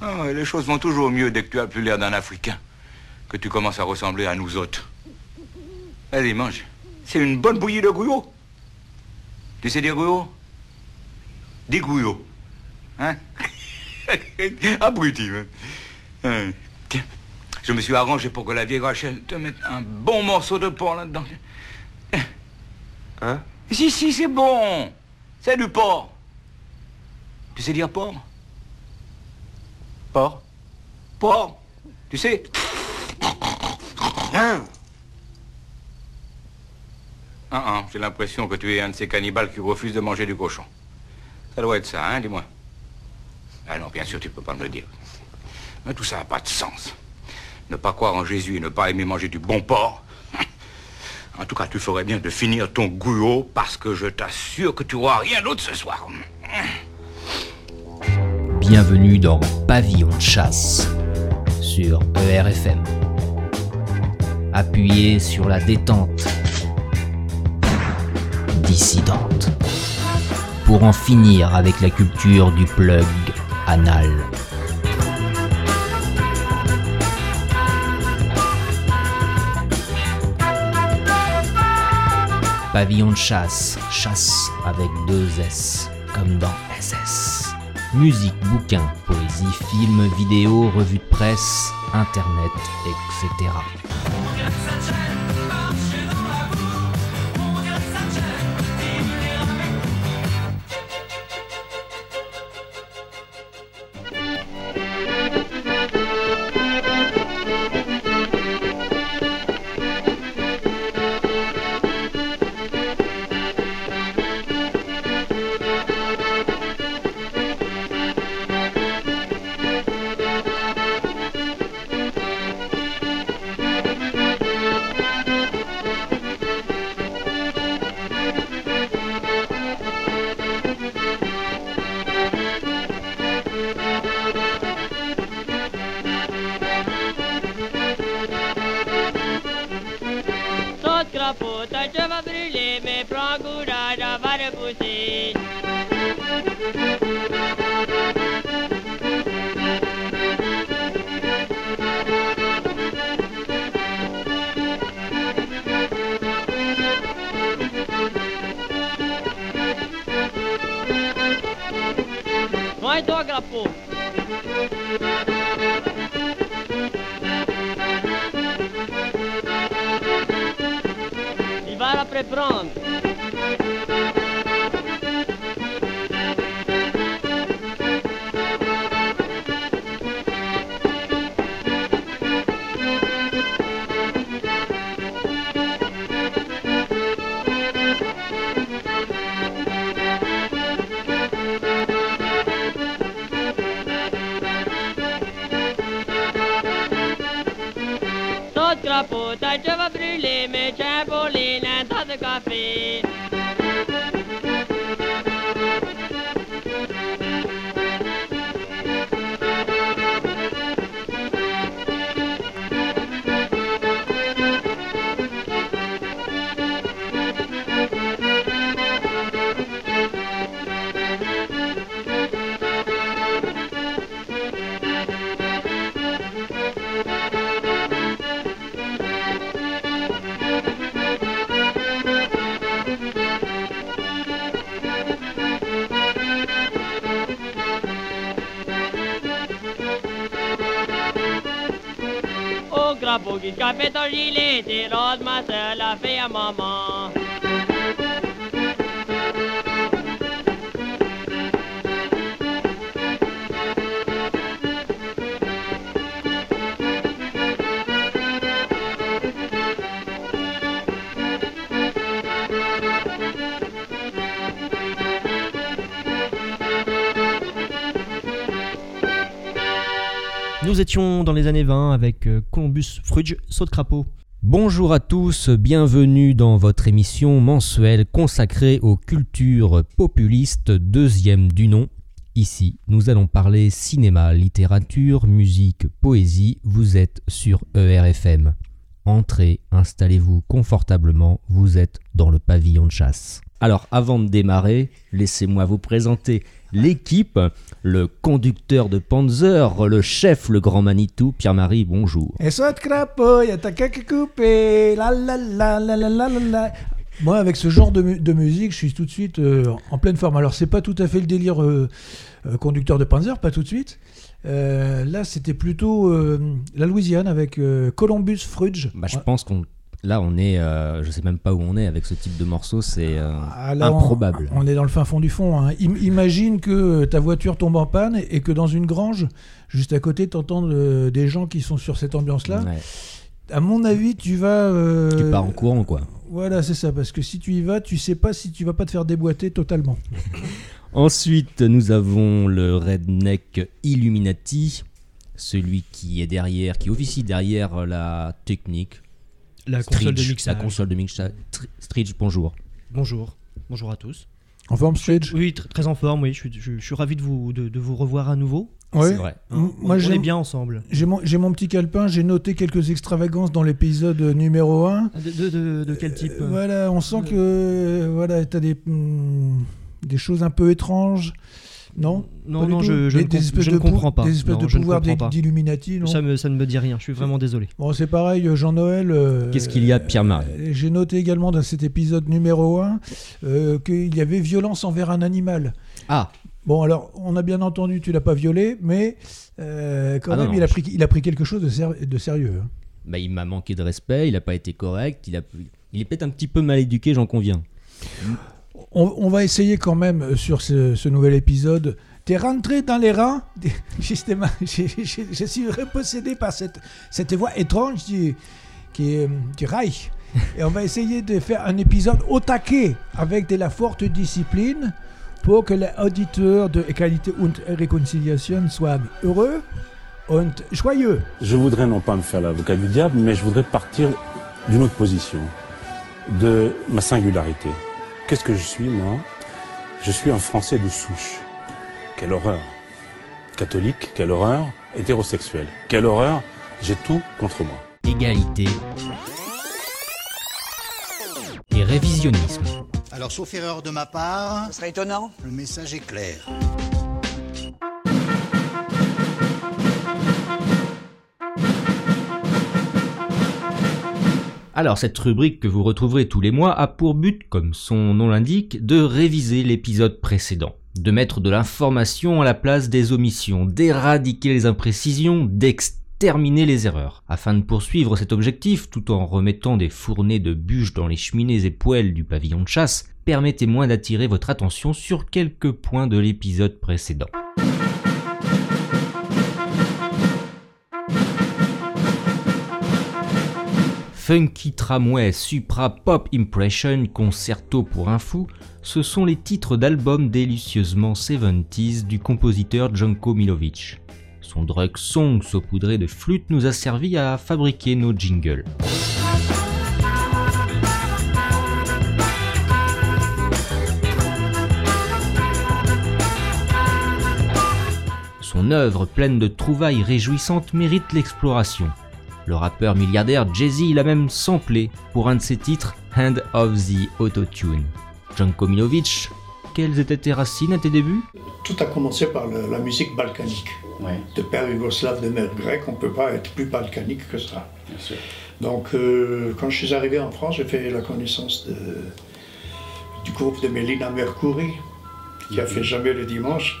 Ah les choses vont toujours mieux dès que tu as plus l'air d'un Africain. Que tu commences à ressembler à nous autres. Allez, mange. C'est une bonne bouillie de gouillot. Tu sais dire gouillot? Dis gouillot. Hein? Abruti, même. Hein. Tiens, je me suis arrangé pour que la vieille Rachel te mette un bon morceau de porc là-dedans. Hein? Si, si, c'est bon. C'est du porc. Tu sais dire porc? Porc Porc. Tu sais Hein Ah, ah, j'ai l'impression que tu es un de ces cannibales qui refusent de manger du cochon. Ça doit être ça, hein, dis-moi. Ah non, bien sûr, tu peux pas me le dire. Mais tout ça n'a pas de sens. Ne pas croire en Jésus et ne pas aimer manger du bon porc. En tout cas, tu ferais bien de finir ton gouillot parce que je t'assure que tu auras rien d'autre ce soir. Bienvenue dans Pavillon de chasse sur ERFM. Appuyez sur la détente dissidente pour en finir avec la culture du plug anal. Pavillon de chasse, chasse avec deux S, comme dans SS. Musique, bouquins, poésie, films, vidéos, revues de presse, internet, etc. Saute crapaud, ta je va brûler, de café. Ton gilet, t'es rose, ma soeur, la fille à maman. Nous étions dans les années 20 avec Bonjour à tous, bienvenue dans votre émission mensuelle consacrée aux cultures populistes, deuxième du nom. Ici, nous allons parler cinéma, littérature, musique, poésie. Vous êtes sur ERFM. Entrez, installez-vous confortablement, vous êtes dans le pavillon de chasse. Alors, avant de démarrer, laissez-moi vous présenter l'équipe, le conducteur de Panzer, le chef, le grand Manitou, Pierre-Marie, bonjour. Et soit crapaud, y'a ta caca coupée, la la la la la la la. Moi, avec ce genre de, musique, je suis tout de suite euh, en pleine forme. Alors, c'est pas tout à fait le délire euh, euh, conducteur de Panzer, pas tout de suite. là, c'était plutôt la Louisiane avec Columbus Fudge. Bah, je pense qu'on Là, on est... euh, je sais même pas où on est avec ce type de morceau, c'est euh, Ah, on- improbable. On, est dans le fin fond du fond. hein. Im- imagine que ta voiture tombe en panne et que dans une grange, juste à côté, tu entends des gens qui sont sur cette ambiance-là. Ouais. À mon avis, tu vas. euh, Tu pars en courant, quoi. Voilà, c'est ça. Parce que si tu y vas, tu sais pas si tu vas pas te faire déboîter totalement. Ensuite, nous avons le redneck Illuminati, celui qui est derrière, qui officie derrière la technique. La console de mixage. La console de mixage. Tr- Stridge, bonjour. Bonjour. Bonjour à tous. En forme Stridge? Oui, tr- très en forme, oui. Je suis, je, je suis ravi de vous, de, de vous revoir à nouveau. Ouais. C'est vrai. M- On- Moi, on j'ai est bien ensemble. J'ai mon, petit calepin, j'ai noté quelques extravagances dans l'épisode numéro 1. De, de, de- de quel type? Euh, Voilà, on sent que euh, voilà, tu as des, hmm, des choses un peu étranges. Non Non, non, je, je Des- ne, des je comprends pas. Des espèces Non, de pouvoirs d'Illuminati, non Ça me, ça ne me dit rien. Je suis vraiment désolé. Bon, c'est pareil, Jean-Noël. euh, Qu'est-ce qu'il y a, Pierre-Marie euh, J'ai noté également dans cet épisode numéro 1 euh, qu'il y avait violence envers un animal. Ah, Bon, alors, on a bien entendu, tu l'as pas violé, mais euh, quand Ah même, non, il, a je- pris, il a pris quelque chose de, ser- de sérieux. hein. bah, il m'a manqué de respect, il n'a pas été correct, il, a... il est peut-être un petit peu mal éduqué, j'en conviens. On, va essayer quand même euh, sur ce, nouvel épisode. T'es rentré dans les rangs? Justement, je suis repossédé par cette, cette voix étrange du, euh, du Reich. Et on va essayer de faire un épisode au taquet avec de la forte discipline pour que les auditeurs de Égalité und Réconciliation soient heureux und joyeux. Je voudrais non pas me faire l'avocat du diable, mais je voudrais partir d'une autre position, de ma singularité. Qu'est-ce que je suis, moi? Je suis un Français de souche. Quelle horreur. Catholique, quelle horreur. Hétérosexuel, quelle horreur. J'ai tout contre moi. Égalité. Et révisionnisme. Alors, sauf erreur de ma part, Ce serait étonnant. le message est clair. Alors, cette rubrique que vous retrouverez tous les mois a pour but, comme son nom l'indique, de réviser l'épisode précédent, de mettre de l'information à la place des omissions, d'éradiquer les imprécisions, d'exterminer les erreurs. Afin de poursuivre cet objectif, tout en remettant des fournées de bûches dans les cheminées et poêles du pavillon de chasse, permettez-moi d'attirer votre attention sur quelques points de l'épisode précédent. Funky Tramway, Supra Pop Impression, Concerto pour un fou, ce sont les titres d'albums délicieusement 70s du compositeur Janko Milovic. Son drug song saupoudré de flûte nous a servi à fabriquer nos jingles. Son œuvre pleine de trouvailles réjouissantes mérite l'exploration. Le rappeur milliardaire Jay-Z l'a même samplé pour un de ses titres, Hand of the Autotune. Janko Milovic, quelles étaient tes racines à tes débuts? Tout a commencé par le- la musique balkanique. De père yougoslave, de mère grecque, on ne peut pas être plus balkanique que ça. Donc, euh, quand je suis arrivé en France, j'ai fait la connaissance de- du groupe de Mélina Mercouri, qui a fait Jamais le dimanche.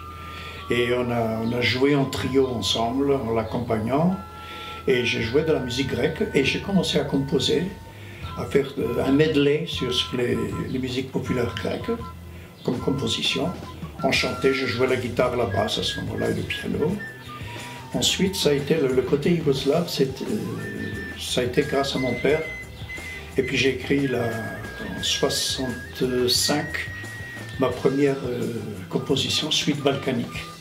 Et on a, on a joué en trio ensemble, en l'accompagnant. Et j'ai joué de la musique grecque et j'ai commencé à composer, à faire un medley sur les, musiques populaires grecques comme composition. On chantait, je jouais la guitare, la basse à ce moment-là et le piano. Ensuite, ça a été le, côté yougoslave, euh, ça a été grâce à mon père. Et puis j'ai écrit en 65 ma première euh, composition, Suite balkanique.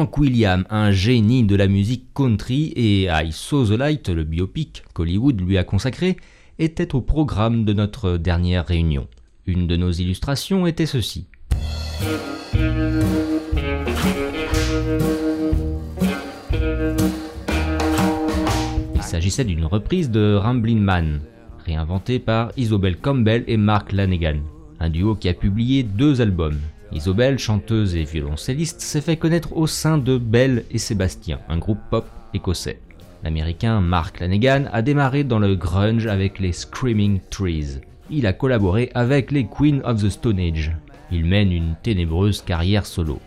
Hank William, un génie de la musique country, et I Saw the Light, le biopic qu'Hollywood lui a consacré, était au programme de notre dernière réunion. Une de nos illustrations était ceci. Il s'agissait d'une reprise de Ramblin' Man, réinventée par Isobel Campbell et Mark Lanegan, un duo qui a publié deux albums. Isobel, chanteuse et violoncelliste, s'est fait connaître au sein de Belle et Sébastien, un groupe pop écossais. L'américain Mark Lanegan a démarré dans le grunge avec les Screaming Trees. Il a collaboré avec les Queen of the Stone Age. Il mène une ténébreuse carrière solo.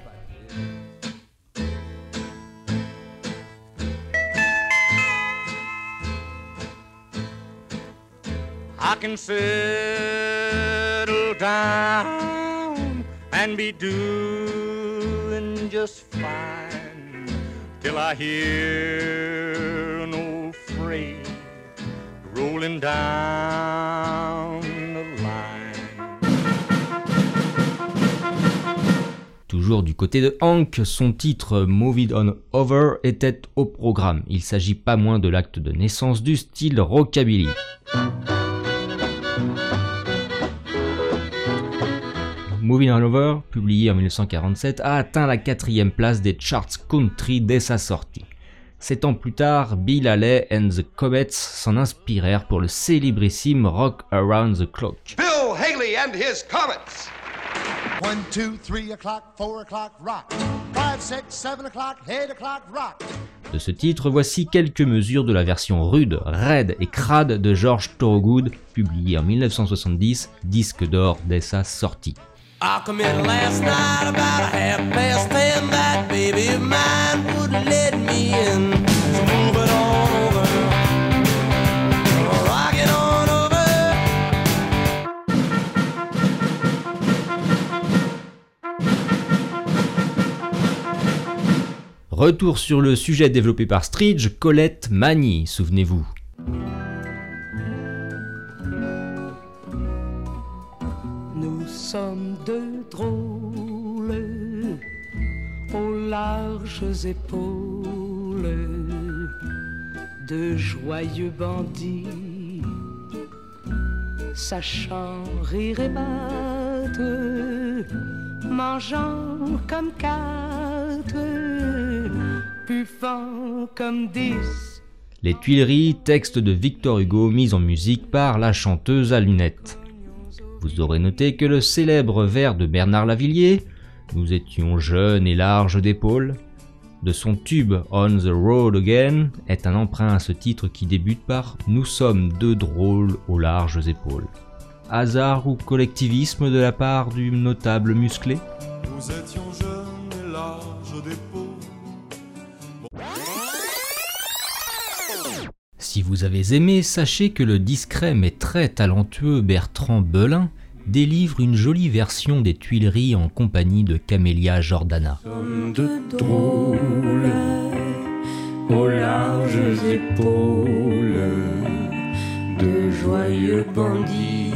Toujours du côté de Hank, son titre Move It On Over était au programme. Il s'agit pas moins de l'acte de naissance du style rockabilly. Moving On Over, publié en 1947, a atteint la quatrième place des charts country dès sa sortie. Sept ans plus tard, Bill Haley and the Comets s'en inspirèrent pour le célébrissime Rock Around the Clock. Bill Haley and his Comets. O'clock, o'clock, rock. O'clock, o'clock, rock. De ce titre, voici quelques mesures de la version rude, raide et crade de George Thorogood, publié en 1970, disque d'or dès sa sortie. I come in last night about a half past ten. That baby of mine wouldn't let me in. Retour sur le sujet développé par Stridge, Colette Mani, souvenez-vous. Deux drôles aux larges épaules, de joyeux bandits, sachant rire et battre, mangeant comme quatre, buffant comme dix. Les Tuileries, texte de Victor Hugo mis en musique par la chanteuse à lunettes. Vous aurez noté que le célèbre vers de Bernard Lavillier, Nous étions jeunes et larges d'épaules, de son tube On the Road Again, est un emprunt à ce titre qui débute par Nous sommes deux drôles aux larges épaules. Hasard ou collectivisme de la part du notable musclé? Si vous avez aimé, sachez que le discret mais très talentueux Bertrand Belin délivre une jolie version des Tuileries en compagnie de Camélia Jordana. de drôles aux larges épaules de joyeux bandits,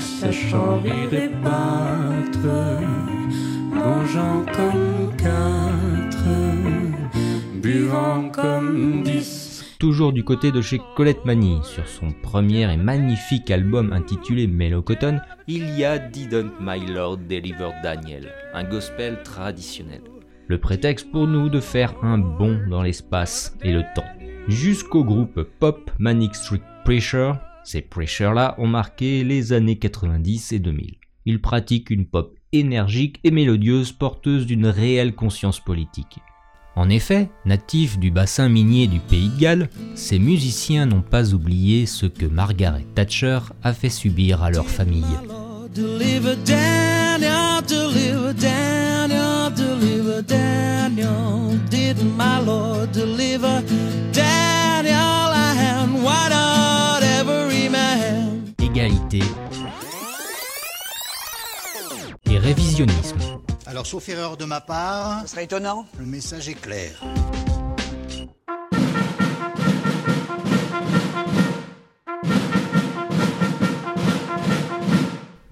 sachant rire et battre, mangeant Toujours du côté de chez Colette Mani, sur son premier et magnifique album intitulé Mellow Cotton, il y a Didn't My Lord Deliver Daniel, un gospel traditionnel. Le prétexte pour nous de faire un bond dans l'espace et le temps. Jusqu'au groupe pop Manic Street Preacher, ces Preachers-là ont marqué les années 90 et 2000. Ils pratiquent une pop énergique et mélodieuse porteuse d'une réelle conscience politique. En effet, natifs du bassin minier du pays de Galles, ces musiciens n'ont pas oublié ce que Margaret Thatcher a fait subir à leur famille. Égalité et révisionnisme. Alors, sauf erreur de ma part. Ce serait étonnant. Le message est clair.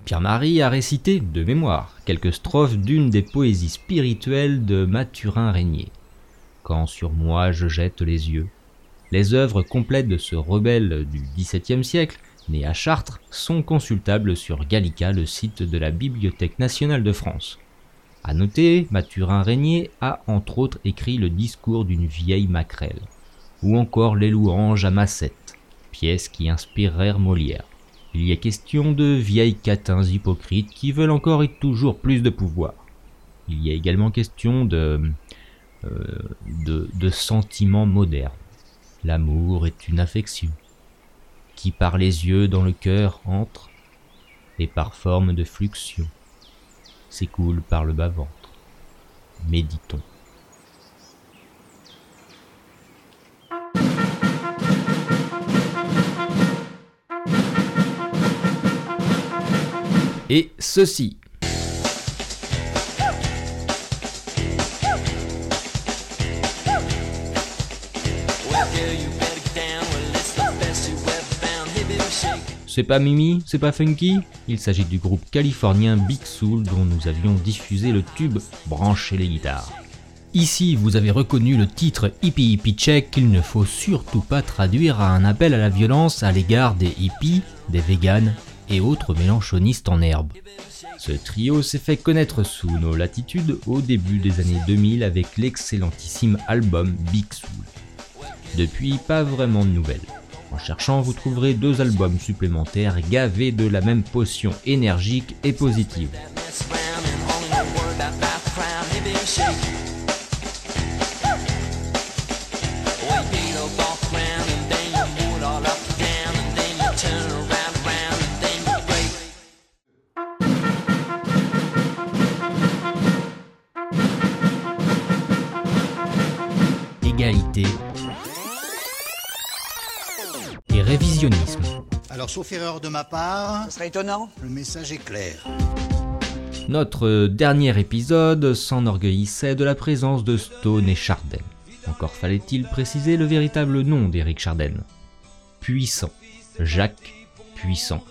Pierre-Marie a récité, de mémoire, quelques strophes d'une des poésies spirituelles de Mathurin Régnier. Quand sur moi je jette les yeux. Les œuvres complètes de ce rebelle du XVIIe siècle, né à Chartres, sont consultables sur Gallica, le site de la Bibliothèque nationale de France. À noter, Mathurin Régnier a entre autres écrit le discours d'une vieille maquerelle, ou encore les louanges à Massette, pièce qui inspirèrent Molière. Il y a question de vieilles catins hypocrites qui veulent encore et toujours plus de pouvoir. Il y a également question de, euh, de sentiments modernes. L'amour est une affection qui par les yeux dans le cœur entre et par forme de fluxion s'écoule par le bas-ventre. Méditons. Et ceci. C'est pas Mimi, c'est pas Funky Il s'agit du groupe californien Big Soul dont nous avions diffusé le tube Brancher les guitares. Ici, vous avez reconnu le titre Hippie Hippie Check qu'il ne faut surtout pas traduire à un appel à la violence à l'égard des hippies, des véganes et autres mélanchonistes en herbe. Ce trio s'est fait connaître sous nos latitudes au début des années 2000 avec l'excellentissime album Big Soul. Depuis, pas vraiment de nouvelles. En cherchant, vous trouverez deux albums supplémentaires gavés de la même potion énergique et positive. Révisionnisme. Alors, sauf erreur de ma part. Ce serait étonnant. Le message est clair. Notre dernier épisode s'enorgueillissait de la présence de Stone et Chardin. Encore fallait-il préciser le véritable nom d'Éric Chardin. Puissant. Jacques Puissant.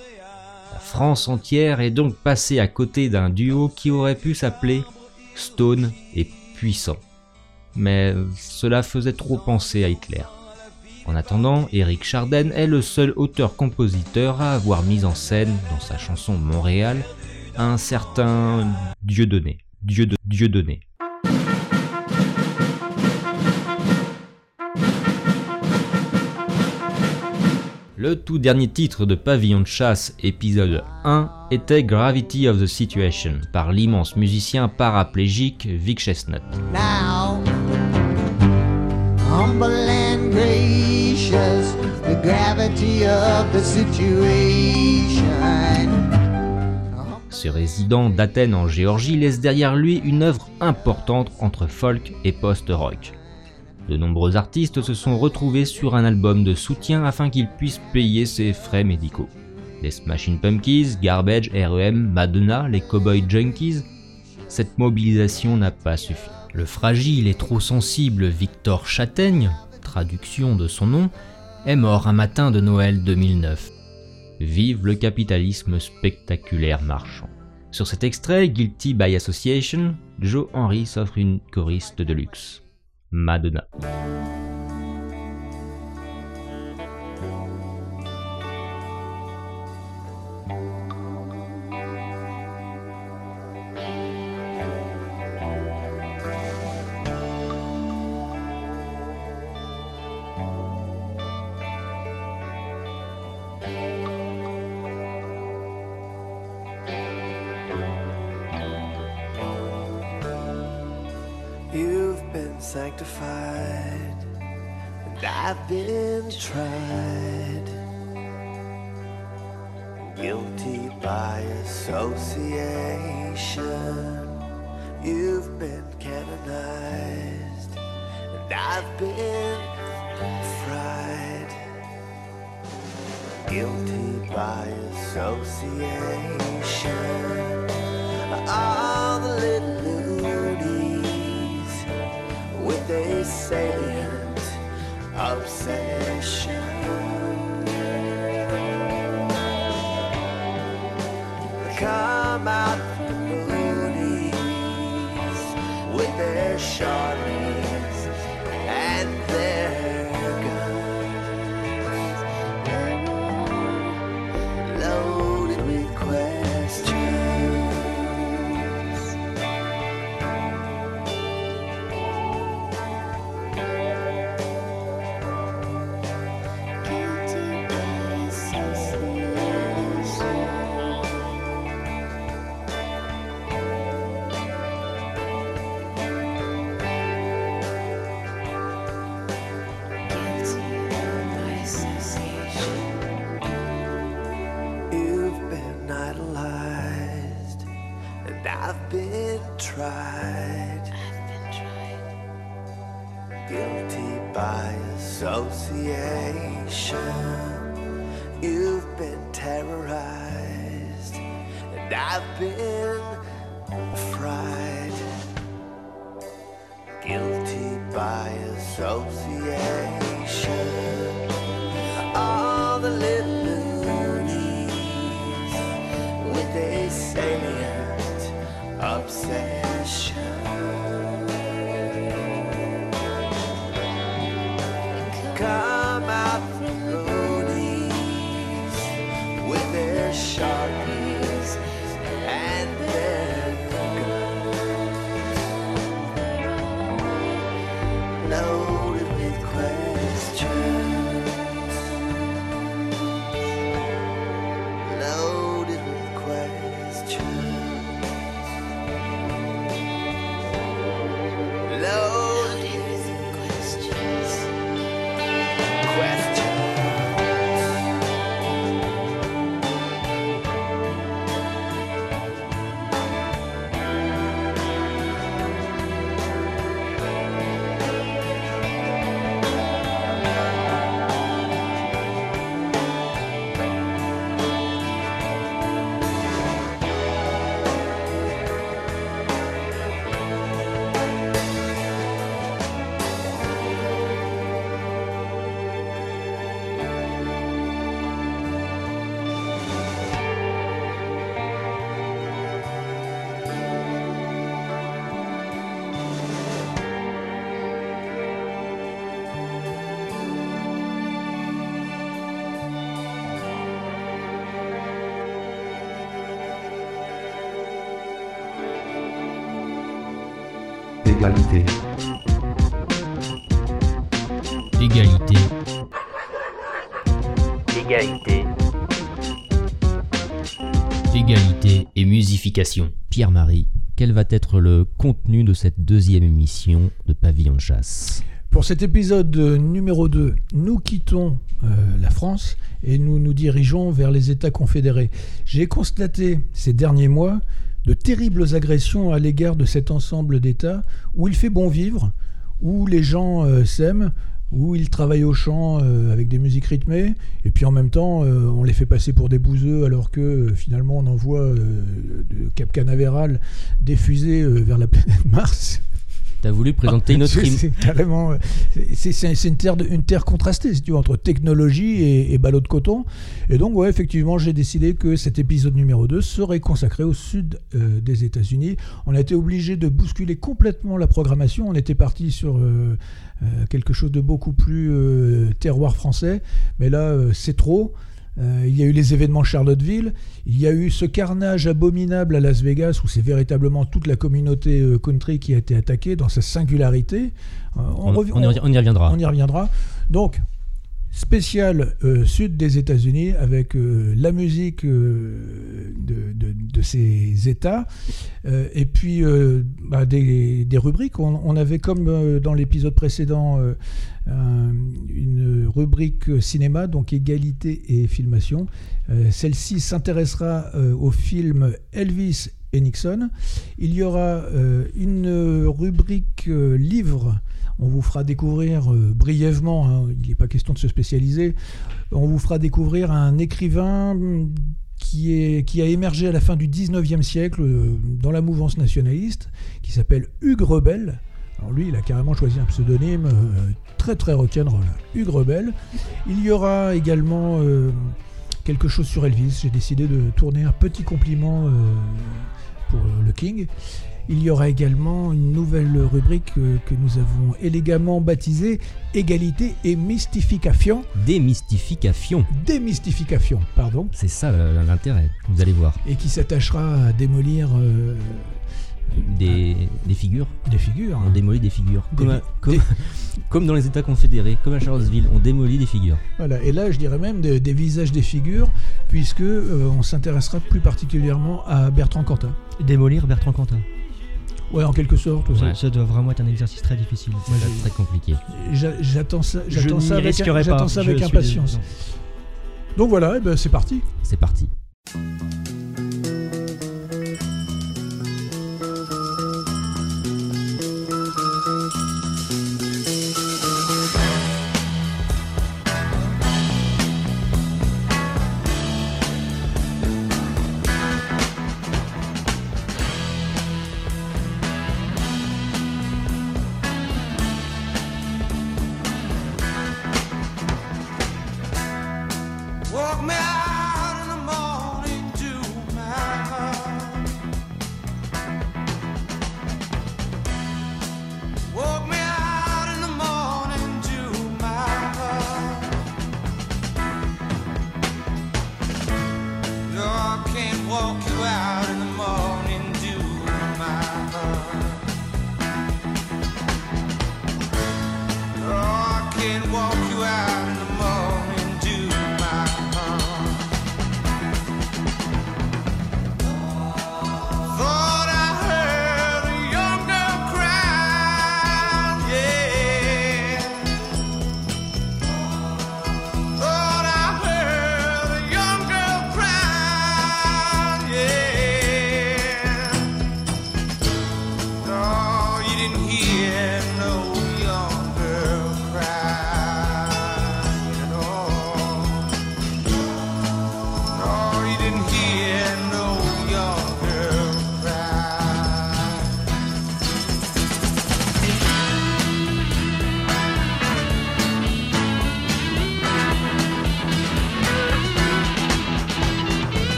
La France entière est donc passée à côté d'un duo qui aurait pu s'appeler Stone et Puissant. Mais cela faisait trop penser à Hitler. En attendant, Eric Chardin est le seul auteur-compositeur à avoir mis en scène, dans sa chanson Montréal, un certain Dieudonné. Dieu de Dieudonné. Le tout dernier titre de Pavillon de chasse épisode 1 était Gravity of the Situation par l'immense musicien paraplégique Vic Chestnut. Humble and gracious, the gravity of the situation. Ce résident d'Athènes en Géorgie laisse derrière lui une œuvre importante entre folk et post-rock. De nombreux artistes se sont retrouvés sur un album de soutien afin qu'ils puissent payer ses frais médicaux. Les Smashing Pumpkins, Garbage, R.E.M., Madonna, les Cowboy Junkies, cette mobilisation n'a pas suffi. Le fragile et trop sensible Victor Châtaigne, traduction de son nom, est mort un matin de Noël 2009. Vive le capitalisme spectaculaire marchand. Sur cet extrait, Guilty by Association, Joe Henry s'offre une choriste de luxe. Madonna. Tried. Guilty by association. You've been canonized, and I've been fried. Guilty by association. All the little loonies with a salient obsession. Been tried. Guilty by association. You've been terrorized, and I've been Égalité. Égalité. Égalité. Égalité et musification. Pierre-Marie, quel va être le contenu de cette deuxième émission de Pavillon de chasse? Pour cet épisode numéro 2, nous quittons euh, la France et nous nous dirigeons vers les États confédérés. J'ai constaté ces derniers mois de terribles agressions à l'égard de cet ensemble d'États où il fait bon vivre, où les gens euh, s'aiment, où ils travaillent au champ euh, avec des musiques rythmées, et puis en même temps euh, on les fait passer pour des bouseux alors que finalement on envoie de Cap Canaveral des fusées vers la planète Mars. T'as voulu présenter une autre C'est- carrément. euh, c'est- C'est une terre, de- une terre contrastée, si tu veux, entre technologie et, et ballot de coton. Et donc, ouais, effectivement, j'ai décidé que cet épisode numéro 2 serait consacré au sud euh, des États-Unis. On a été obligé de bousculer complètement la programmation. On était parti sur euh, euh, quelque chose de beaucoup plus terroir français. Mais là, c'est trop. Euh, il y a eu les événements Charlottesville, il y a eu ce carnage abominable à Las Vegas où c'est véritablement toute la communauté euh, country qui a été attaquée dans sa singularité. Euh, On- on y reviendra. On y reviendra. Donc, spécial euh, sud des États-Unis avec euh, la musique euh, de, ces États et puis bah, des, rubriques. On, avait comme dans l'épisode précédent un- une rubrique cinéma, donc égalité et filmation. Celle-ci s'intéressera au film Elvis et Nixon. Il y aura une rubrique livre. On vous fera découvrir euh, brièvement, hein, il n'est pas question de se spécialiser, on vous fera découvrir un écrivain hum, qui, a émergé à la fin du 19e siècle euh, dans la mouvance nationaliste, qui s'appelle Hugues Rebel. Alors lui, il a carrément choisi un pseudonyme euh, très très rock'n'roll, Hugues Rebel. Il y aura également quelque chose sur Elvis. J'ai décidé de tourner un petit compliment pour le King. Il y aura également une nouvelle rubrique euh, que nous avons élégamment baptisée Égalité et mystification. Démystification. Démystification, pardon. C'est ça euh, l'intérêt, vous allez voir. Et qui s'attachera à démolir euh, Des, des figures. Des figures. On démolit des figures. Des Comme, à- dans les États confédérés, comme à Charlottesville, on démolit des figures. Voilà, et là je dirais même des, des visages des figures, puisque euh, on s'intéressera plus particulièrement à Bertrand Cantat. Démolir Bertrand Cantat. Ouais, en quelque sorte. Ça, ouais. ça doit vraiment être un exercice très difficile. Moi, très compliqué. J'a- J'attends ça, j'attends ça avec, ça avec impatience. Donc voilà, eh ben, c'est parti. C'est parti.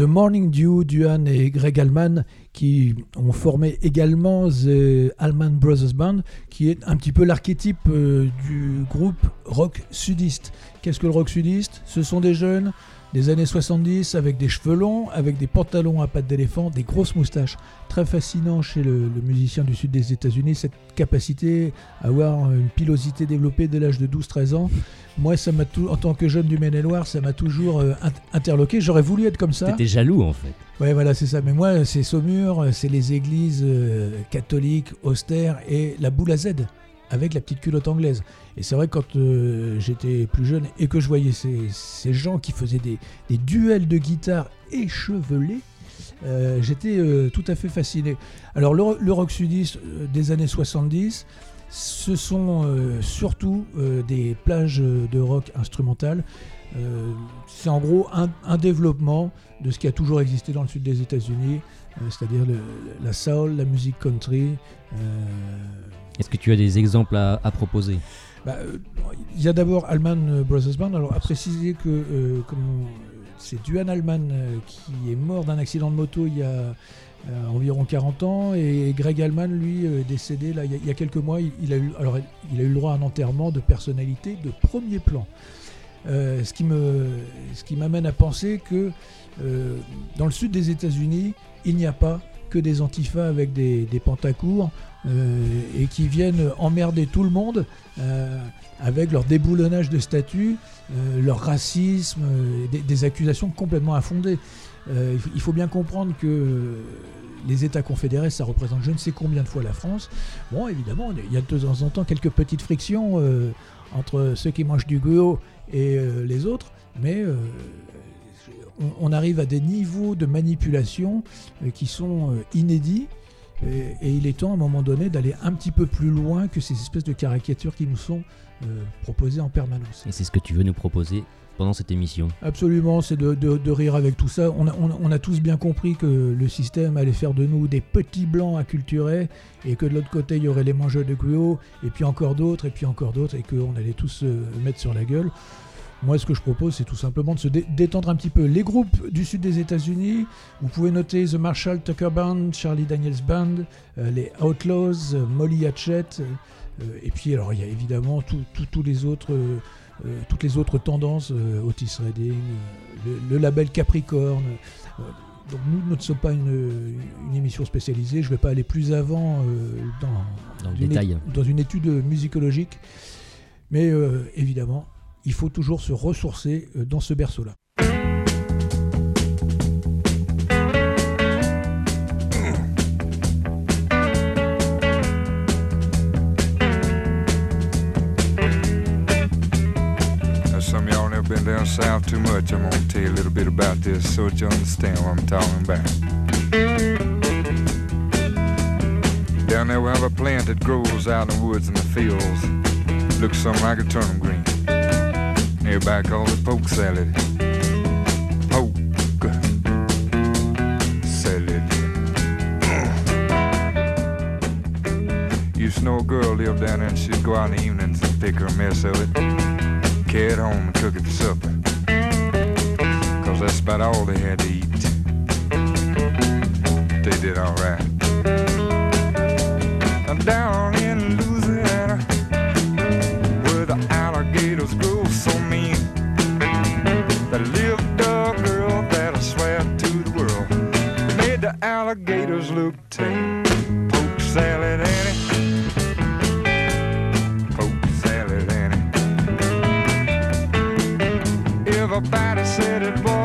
The Morning Dew, Duane et Greg Allman, qui ont formé également The Allman Brothers Band, qui est un petit peu l'archétype euh, du groupe rock sudiste. Qu'est-ce que le rock sudiste? Ce sont des jeunes des années 70 avec des cheveux longs, avec des pantalons à pattes d'éléphant, des grosses moustaches. Très fascinant chez le, le musicien du sud des États-Unis, cette capacité à avoir une pilosité développée dès l'âge de 12-13 ans. Moi, ça m'a tout, en tant que jeune du Maine-et-Loire, ça m'a toujours euh, int- interloqué. J'aurais voulu être comme ça. T'étais jaloux en fait. Ouais, voilà, c'est ça. Mais moi, c'est Saumur, c'est les églises euh, catholiques, austères et la boule à Z avec la petite culotte anglaise. Et c'est vrai que quand euh, j'étais plus jeune et que je voyais ces, gens qui faisaient des, duels de guitare échevelés, euh, j'étais euh, tout à fait fasciné. Alors le, rock sudiste des années 70, ce sont surtout des plages de rock instrumental. C'est en gros un, développement de ce qui a toujours existé dans le sud des États-Unis, c'est-à-dire la soul, la musique country. Est-ce que tu as des exemples à proposer? Bah, euh, il y a d'abord Allman Brothers Band. Alors, à préciser que euh, c'est Duane Allman euh, qui est mort d'un accident de moto il y a euh, environ 40 ans et Greg Allman, lui, euh, est décédé là, il, y a, quelques mois. Il, a eu, alors, il a eu le droit à un enterrement de personnalité de premier plan. Euh, ce qui ce qui m'amène à penser que euh, dans le sud des États-Unis, il n'y a pas que des antifas avec des, des pantacours euh, et qui viennent emmerder tout le monde euh, avec leur déboulonnage de statut, euh, leur racisme, euh, des, des accusations complètement infondées. Il faut- bien comprendre que les États confédérés, ça représente je ne sais combien de fois la France. Bon, évidemment, il y a de temps en temps quelques petites frictions entre ceux qui mangent du guo et les autres, mais on, arrive à des niveaux de manipulation euh, qui sont euh, inédits. Et, et il est temps à un moment donné d'aller un petit peu plus loin que ces espèces de caricatures qui nous sont euh, proposées en permanence. Et c'est ce que tu veux nous proposer pendant cette émission. Absolument, c'est de, de- de rire avec tout ça. On a, on a- on a tous bien compris que le système allait faire de nous des petits blancs acculturés et que de l'autre côté, il y aurait les mangeurs de Guyo, et puis encore d'autres, et puis encore d'autres, et qu'on allait tous se mettre sur la gueule. Moi, ce que je propose, c'est tout simplement de se dé- détendre un petit peu. Les groupes du sud des États-Unis, vous pouvez noter The Marshall Tucker Band, Charlie Daniels Band, euh, les Outlaws, euh, Molly Hatchet, euh, et puis alors il y a évidemment tout- tout- tous les autres, toutes les autres tendances, Otis Redding, le, le label Capricorne. donc nous, nous ne sommes pas une, une émission spécialisée. Je ne vais pas aller plus avant euh, dans, Dans le une détail. dans une étude musicologique, mais euh, évidemment, il faut toujours se ressourcer euh, dans ce berceau-là. Been down south too much. I'm gonna tell you a little bit about this so that you understand what I'm talking about. Down there we have a plant that grows out in the woods and the fields. Looks something like a turnip green. Everybody calls it poke salad. Poke salad. Used to know a girl lived down there and she'd go out in the evenings and pick her a mess of it carry it home and cook it for supper. Cause that's about all they had to eat. They did alright. Now down look tame. Poke salad, Annie. Poke salad, Annie. Everybody said it was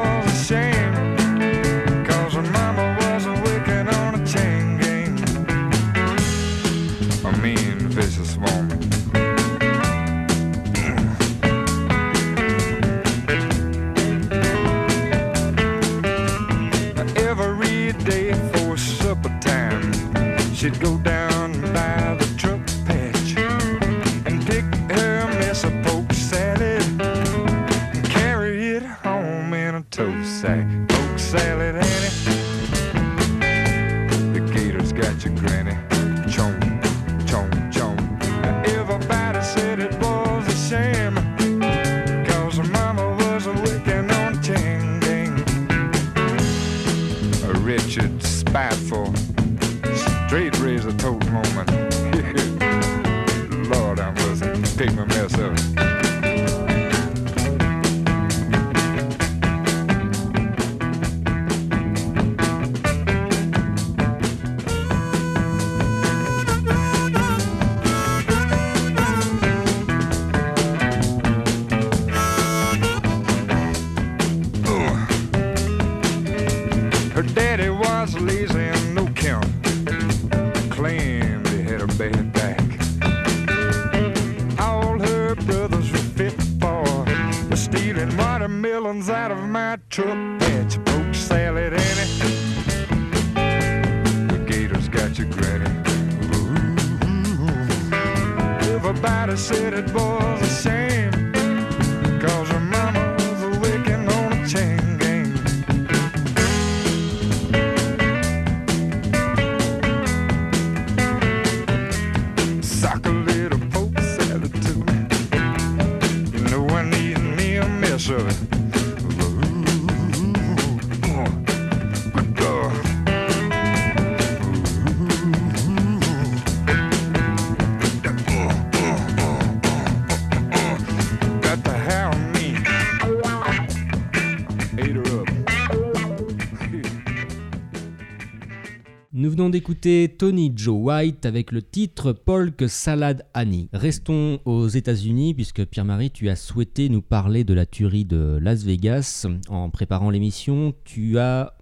venons d'écouter Tony Joe White avec le titre Polk Salad Annie. Restons aux États-Unis puisque Pierre-Marie, tu as souhaité nous parler de la tuerie de Las Vegas. En préparant l'émission, tu as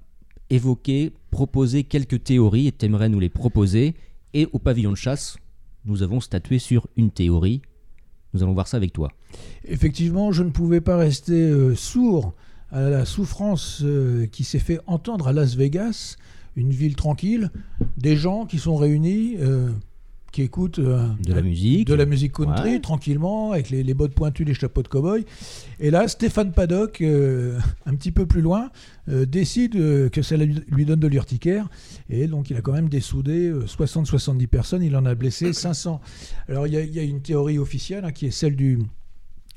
évoqué, proposé quelques théories et tu aimerais nous les proposer. Et au pavillon de chasse, nous avons statué sur une théorie. Nous allons voir ça avec toi. Effectivement, je ne pouvais pas rester euh, sourd à la souffrance euh, qui s'est fait entendre à Las Vegas, une ville tranquille, des gens qui sont réunis, euh, qui écoutent euh, De la musique. de la musique country Ouais. tranquillement, avec les, les bottes pointues, les chapeaux de cow-boy. Et là, Stéphane Paddock, euh, un petit peu plus loin, décide que ça lui donne de l'urticaire. Et donc, il a quand même dessoudé euh, 60-70 personnes. Il en a blessé 500. Alors, il y, a- il y a une théorie officielle hein, qui est celle du,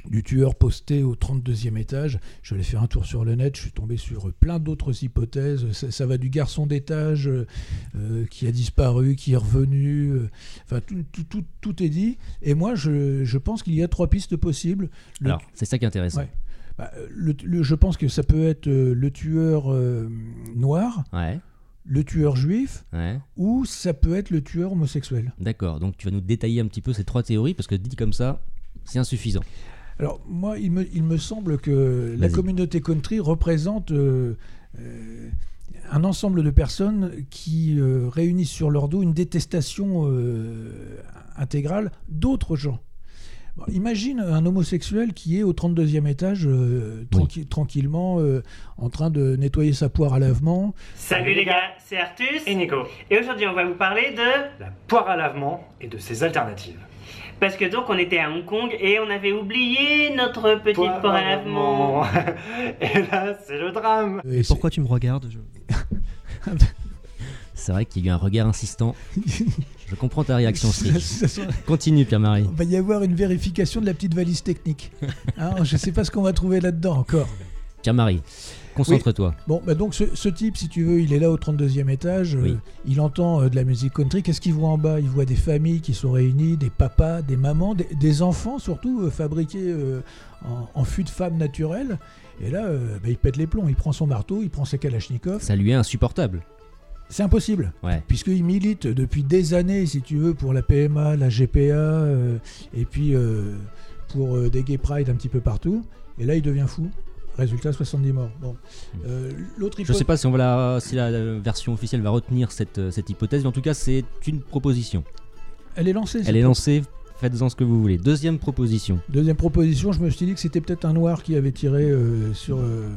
du tueur posté au 32e étage. Je vais aller faire un tour sur le net. Je suis tombé sur plein d'autres hypothèses. Ça, ça va du garçon d'étage euh, euh, qui a disparu, qui est revenu. euh, Enfin, tout, tout- tout- tout est dit. Et moi, je, je pense qu'il y a trois pistes possibles. Le- Alors, c'est ça qui est intéressant. Ouais. Bah, le- le- je pense que ça peut être le tueur euh, noir, Ouais. le tueur juif, Ouais. ou ça peut être le tueur homosexuel. D'accord, donc tu vas nous détailler un petit peu ces trois théories parce que dit comme ça, c'est insuffisant. Alors, moi, il me, il me semble que la communauté country représente euh, euh, un ensemble de personnes qui euh, réunissent sur leur dos une détestation euh, intégrale d'autres gens. Bon, imagine un homosexuel qui est au 32e étage, euh, tranqui- tranquillement, euh, en train de nettoyer sa poire à lavement. Salut les gars, c'est Artus et Nico. Et aujourd'hui on va vous parler de la poire à lavement et de ses alternatives. Parce que donc on était à Hong Kong et on avait oublié notre petite Poire à lavement. et là, c'est le drame. Et pourquoi tu me regardes je- C'est vrai qu'il y a eu un regard insistant. Je comprends ta réaction, sent- Continue, Pierre-Marie. Il va y avoir une vérification de la petite valise technique. Hein, je ne sais pas ce qu'on va trouver là-dedans encore. Pierre-Marie, concentre-toi. Oui. Bon, bah donc ce, ce type, si tu veux, il est là au 32e étage, euh, il entend euh, de la musique country. Qu'est-ce qu'il voit en bas? Il voit des familles qui sont réunies, des papas, des mamans, des, des enfants surtout, euh, fabriqués en, en fût de femme naturelle. Et là, bah, il pète les plombs, il prend son marteau, il prend ses kalachnikovs. Ça lui est insupportable. C'est impossible. Ouais. Puisqu'il milite depuis des années, si tu veux, pour la PMA, la GPA, et puis pour des gay pride un petit peu partout. Et là, il devient fou. Résultat, 70 morts. Bon. Euh, L'autre Je hypothèse- sais pas si, on va la, si la version officielle va retenir cette, euh, cette hypothèse, mais en tout cas, c'est une proposition. Elle est lancée. Elle est lancée, faites-en ce que vous voulez. Deuxième proposition, Deuxième proposition, je me suis dit que c'était peut-être un noir qui avait tiré euh, sur, euh,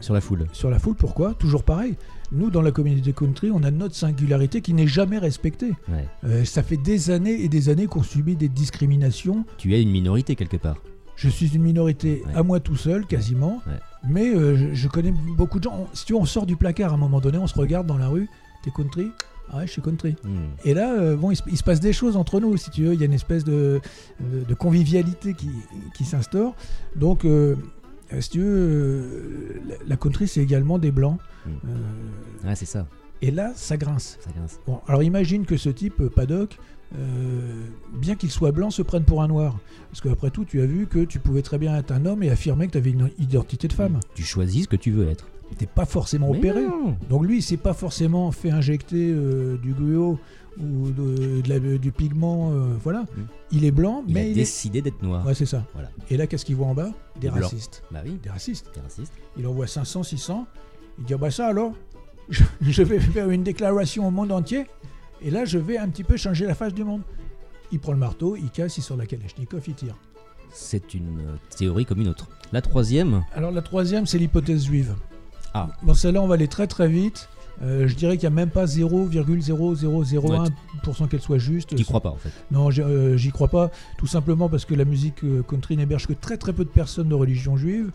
sur la foule. sur la foule. Pourquoi? Toujours pareil. Nous, dans la communauté country, on a notre singularité qui n'est jamais respectée. Ouais. Euh, ça fait des années et des années qu'on subit des discriminations. Tu es une minorité quelque part. Je suis une minorité à moi tout seul, quasiment. Ouais. Mais euh, je, je connais beaucoup de gens. On- si tu veux, on sort du placard à un moment donné, on se regarde dans la rue. T'es country? Ah ouais, je suis country. Hmm. Et là, euh, bon, il se, il se passe des choses entre nous, si tu veux. Il y a une espèce de, de, de convivialité qui, qui s'instaure. Donc, euh, si tu veux, la, la country, c'est également des blancs. Euh, Ouais, c'est ça. et là, ça grince. Ça grince. Bon, alors imagine que ce type, Paddock, euh, bien qu'il soit blanc, se prenne pour un noir. Parce qu'après tout, tu as vu que tu pouvais très bien être un homme et affirmer que tu avais une identité de femme. Tu choisis ce que tu veux être. T'es pas forcément Mais opéré. non. Donc lui, il s'est pas forcément fait injecter euh, du gluo ou de, de la- du pigment. euh, voilà. Il est blanc, Il mais a il est... décidé d'être noir. Ouais, c'est ça. Voilà. Et là, qu'est-ce qu'il voit en bas? Des Blanc. racistes. Bah oui. Des racistes. Des racistes. Il envoie 500, 600. Il dit, ah bah ça alors, je, je vais faire une déclaration au monde entier. Et là, je vais un petit peu changer la face du monde. Il prend le marteau, il casse, il sort la Kalachnikov, il tire. C'est une théorie comme une autre. La troisième, Alors la troisième, c'est l'hypothèse juive. Ah. Bon, celle-là, on va aller très très vite. Euh, je dirais qu'il n'y a même pas 0,0001% qu'elle soit juste. T'y crois pas, en fait. Non, j'y euh, j'y crois pas. Tout simplement parce que la musique euh, country n'héberge que très très peu de personnes de religion juive.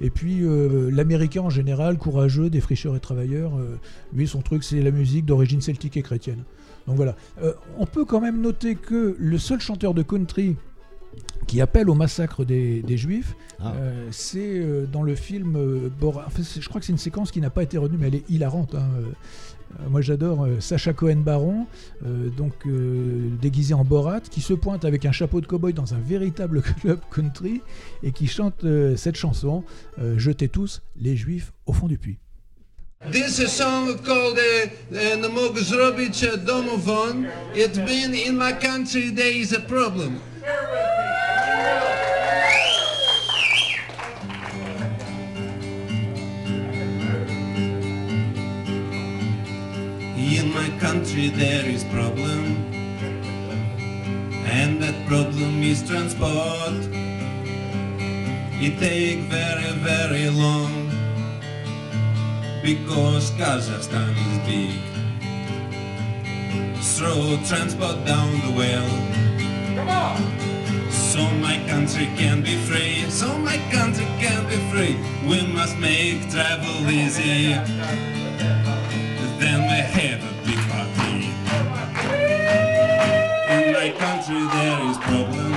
Et puis l'américain en général, courageux, défricheur et travailleur, lui son truc c'est la musique d'origine celtique et chrétienne. Donc voilà. Euh, on peut quand même noter que le seul chanteur de country qui appelle au massacre des, des juifs, Ah. euh, c'est euh, dans le film Borat. Enfin, je crois que c'est une séquence qui n'a pas été retenue, mais elle est hilarante. hein. Moi j'adore euh, Sacha Cohen Baron, euh, donc euh, déguisé en Borat, qui se pointe avec un chapeau de cow-boy dans un véritable club country et qui chante cette chanson Jetez tous les juifs au fond du puits. This is a song called Namog uh, Zrobic uh, uh It's been in my country, there is a problem. In my country there is problem. And that problem is transport. It take very, very long because Kazakhstan is big. Throw transport down the well. Come on! So my country can be free, so my country can be free. We must make travel easy. Then we have a big party. In my country there is problem,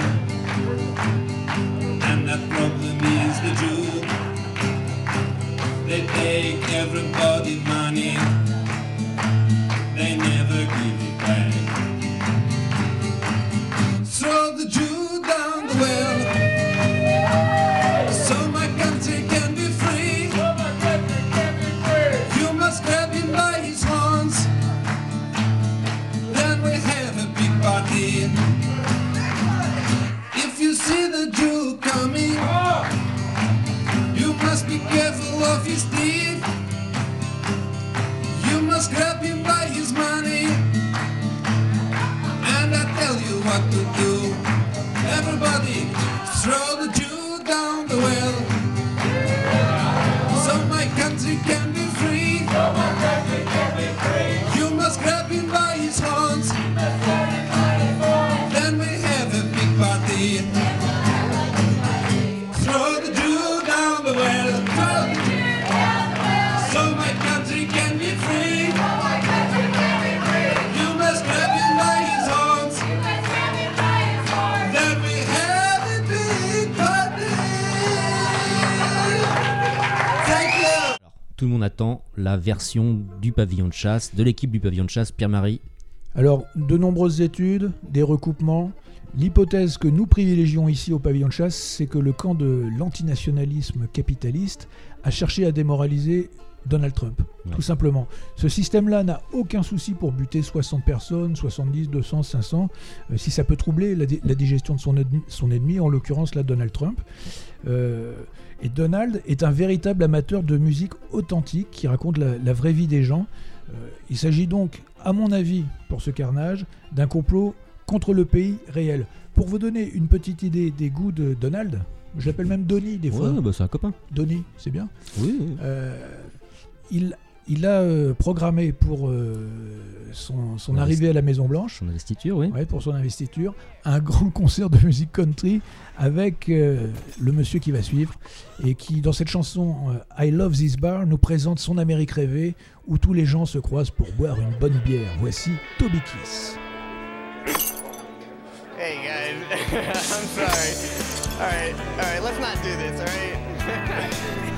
They take everybody money, they careful of his teeth. You must grab him by his money. And I tell you what to do. Everybody, throw the Jew down the well. So my country can be free. You must grab him by his horns. Tout le monde attend la version du pavillon de chasse, de l'équipe du pavillon de chasse, Pierre-Marie. Alors, de nombreuses études, des recoupements. L'hypothèse que nous privilégions ici au pavillon de chasse, c'est que le camp de l'antinationalisme capitaliste a cherché à démoraliser Donald Trump, tout simplement. Ce système-là n'a aucun souci pour buter 60 personnes, 70, 200, 500, euh, si ça peut troubler la, di- la digestion de son ennemi, son ennemi, en l'occurrence là Donald Trump. Euh, et Donald est un véritable amateur de musique authentique qui raconte la, la vraie vie des gens. Euh, il s'agit donc, à mon avis, pour ce carnage, d'un complot contre le pays réel. Pour vous donner une petite idée des goûts de Donald, je l'appelle même Donny des fois. Ouais, bah, c'est un copain. Donny, c'est bien. Oui, oui. Euh, il, il a euh, programmé pour euh, son, arrivée à la Maison Blanche, Son investiture, oui. ouais, pour son investiture, un grand concert de musique country avec euh, le monsieur qui va suivre et qui, dans cette chanson euh, I Love This Bar, nous présente son Amérique rêvée où tous les gens se croisent pour boire une bonne bière. Voici Toby Kiss. Hey guys, I'm sorry. All right, all right, let's not do this, all right?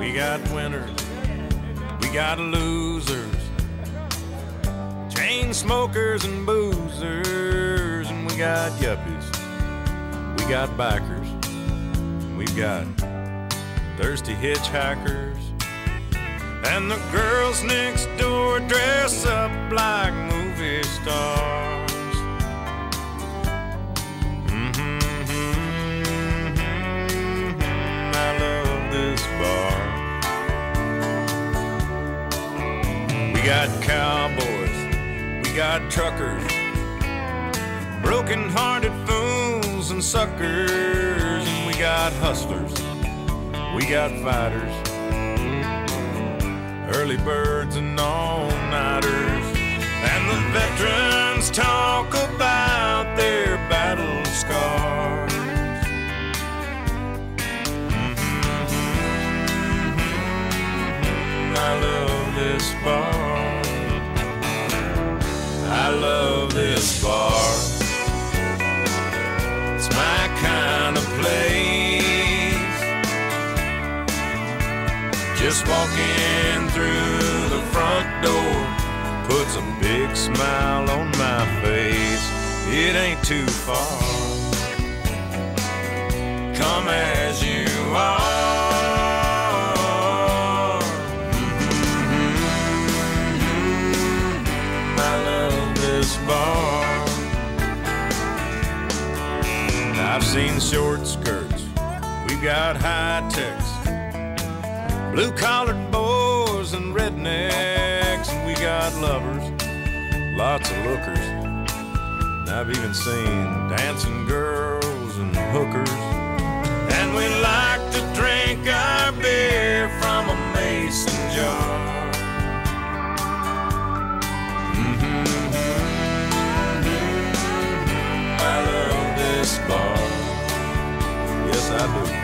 We got winners, we got losers, chain smokers and boozers, and we got yuppies, we got bikers, we've got thirsty hitchhikers, and the girls next door dress up like movie stars. Got cowboys, we got truckers, broken hearted fools and suckers, and we got hustlers, we got fighters, early birds and all nighters, and the veterans talk about their battle scars. Mm-hmm, mm-hmm, mm-hmm, I love this bar. I love this bar. It's my kind of place. Just walking through the front door puts a big smile on my face. It ain't too far. Come as you are. I've seen short skirts, we've got high techs, blue collared boys and rednecks, and we got lovers, lots of lookers. And I've even seen dancing girls and hookers, and we like to drink our beer this bar. Yes, I do.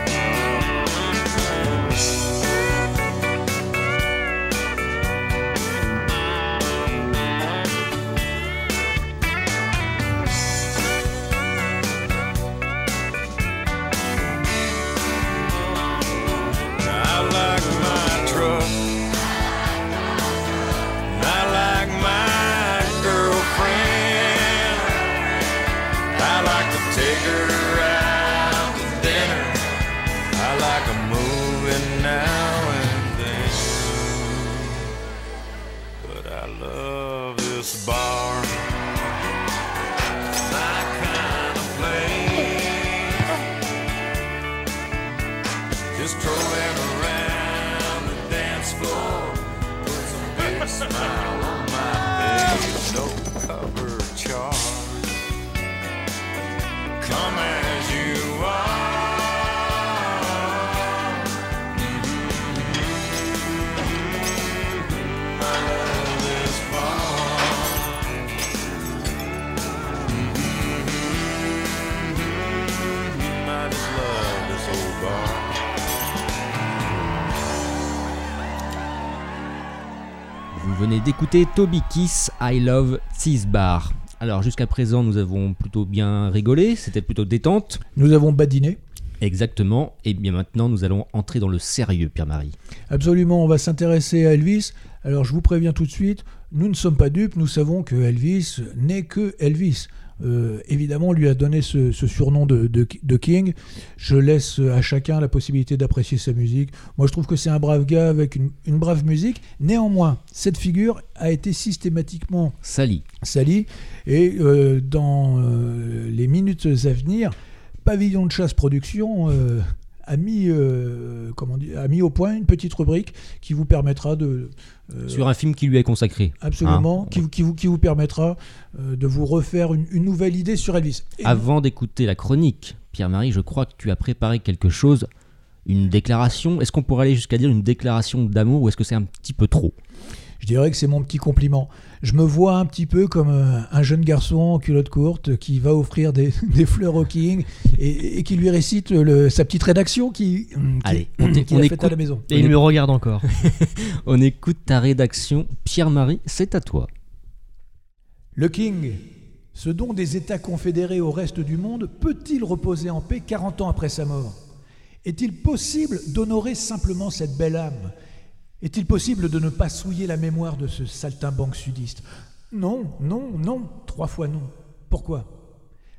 D'écouter Toby Kiss I Love Tease Bar. Alors jusqu'à présent nous avons plutôt bien rigolé, c'était plutôt détente. Nous avons badiné. Exactement, et bien maintenant nous allons entrer dans le sérieux Pierre-Marie. Absolument, on va s'intéresser à Elvis. Alors je vous préviens tout de suite, nous ne sommes pas dupes, nous savons que Elvis n'est que Elvis. Euh, évidemment, on lui a donné ce, ce surnom de, de- de King. Je laisse à chacun la possibilité d'apprécier sa musique. Moi, je trouve que c'est un brave gars avec une, une brave musique. Néanmoins, cette figure a été systématiquement Sali. salie. Et euh, dans euh, les minutes à venir, Pavillon de chasse production a, mis, euh, comment a mis au point une petite rubrique qui vous permettra de... euh, Sur un film qui lui est consacré. Absolument, Hein qui, vous- qui, vous, qui vous permettra euh, de vous refaire une, une nouvelle idée sur Elvis. Et Avant d'écouter la chronique, Pierre-Marie, je crois que tu as préparé quelque chose, une déclaration. Est-ce qu'on pourrait aller jusqu'à dire une déclaration d'amour ou est-ce que c'est un petit peu trop? Je dirais que c'est mon petit compliment. Je me vois un petit peu comme euh, un jeune garçon en culotte courte qui va offrir des, des fleurs au King et, et qui lui récite le- sa petite rédaction qui, qui, Allez, on, a écoute. à la maison. Et il me regarde encore. on écoute ta rédaction. Pierre-Marie, c'est à toi. Le King, ce don des États confédérés au reste du monde, peut-il reposer en paix 40 ans après sa mort? Est-il possible d'honorer simplement cette belle âme? Est-il possible de ne pas souiller la mémoire de ce saltimbanque sudiste? Non, non, non, trois fois non. Pourquoi?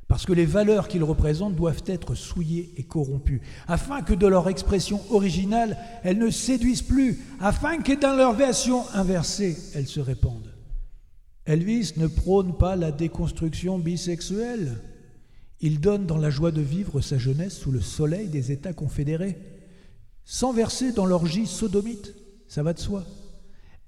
Parce que les valeurs qu'ils représentent doivent être souillées et corrompues, afin que de leur expression originale, elles ne séduisent plus, afin que dans leur version inversée, elles se répandent. Elvis ne prône pas la déconstruction bisexuelle. Il donne dans la joie de vivre sa jeunesse sous le soleil des États confédérés, sans verser dans l'orgie sodomite, ça va de soi.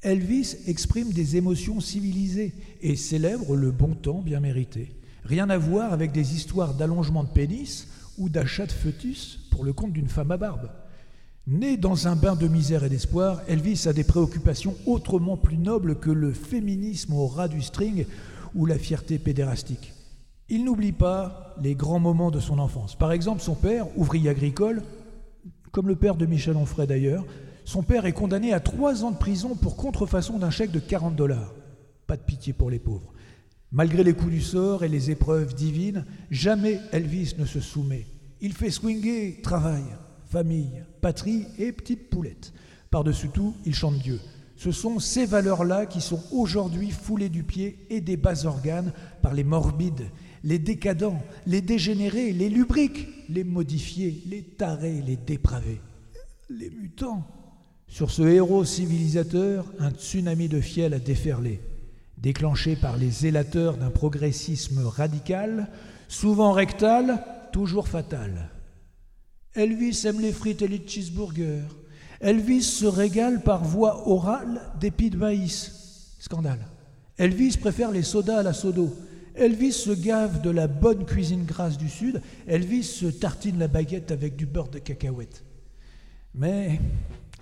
Elvis exprime des émotions civilisées et célèbre le bon temps bien mérité. Rien à voir avec des histoires d'allongement de pénis ou d'achat de fœtus pour le compte d'une femme à barbe. Né dans un bain de misère et d'espoir, Elvis a des préoccupations autrement plus nobles que le féminisme au ras du string ou la fierté pédérastique. Il n'oublie pas les grands moments de son enfance. Par exemple, son père, ouvrier agricole, comme le père de Michel Onfray d'ailleurs, son père est condamné à trois ans de prison pour contrefaçon d'un chèque de 40 dollars. Pas de pitié pour les pauvres. Malgré les coups du sort et les épreuves divines, jamais Elvis ne se soumet. Il fait swinguer travail, famille, patrie et petite poulette. Par-dessus tout, il chante Dieu. Ce sont ces valeurs-là qui sont aujourd'hui foulées du pied et des bas organes par les morbides, les décadents, les dégénérés, les lubriques, les modifiés, les tarés, les dépravés, les mutants. Sur ce héros civilisateur, un tsunami de fiel a déferlé, déclenché par les zélateurs d'un progressisme radical, souvent rectal, toujours fatal. Elvis aime les frites et les cheeseburgers. Elvis se régale par voie orale d'épis de maïs. Scandale. Elvis préfère les sodas à la sodo. Elvis se gave de la bonne cuisine grasse du Sud. Elvis se tartine la baguette avec du beurre de cacahuète. Mais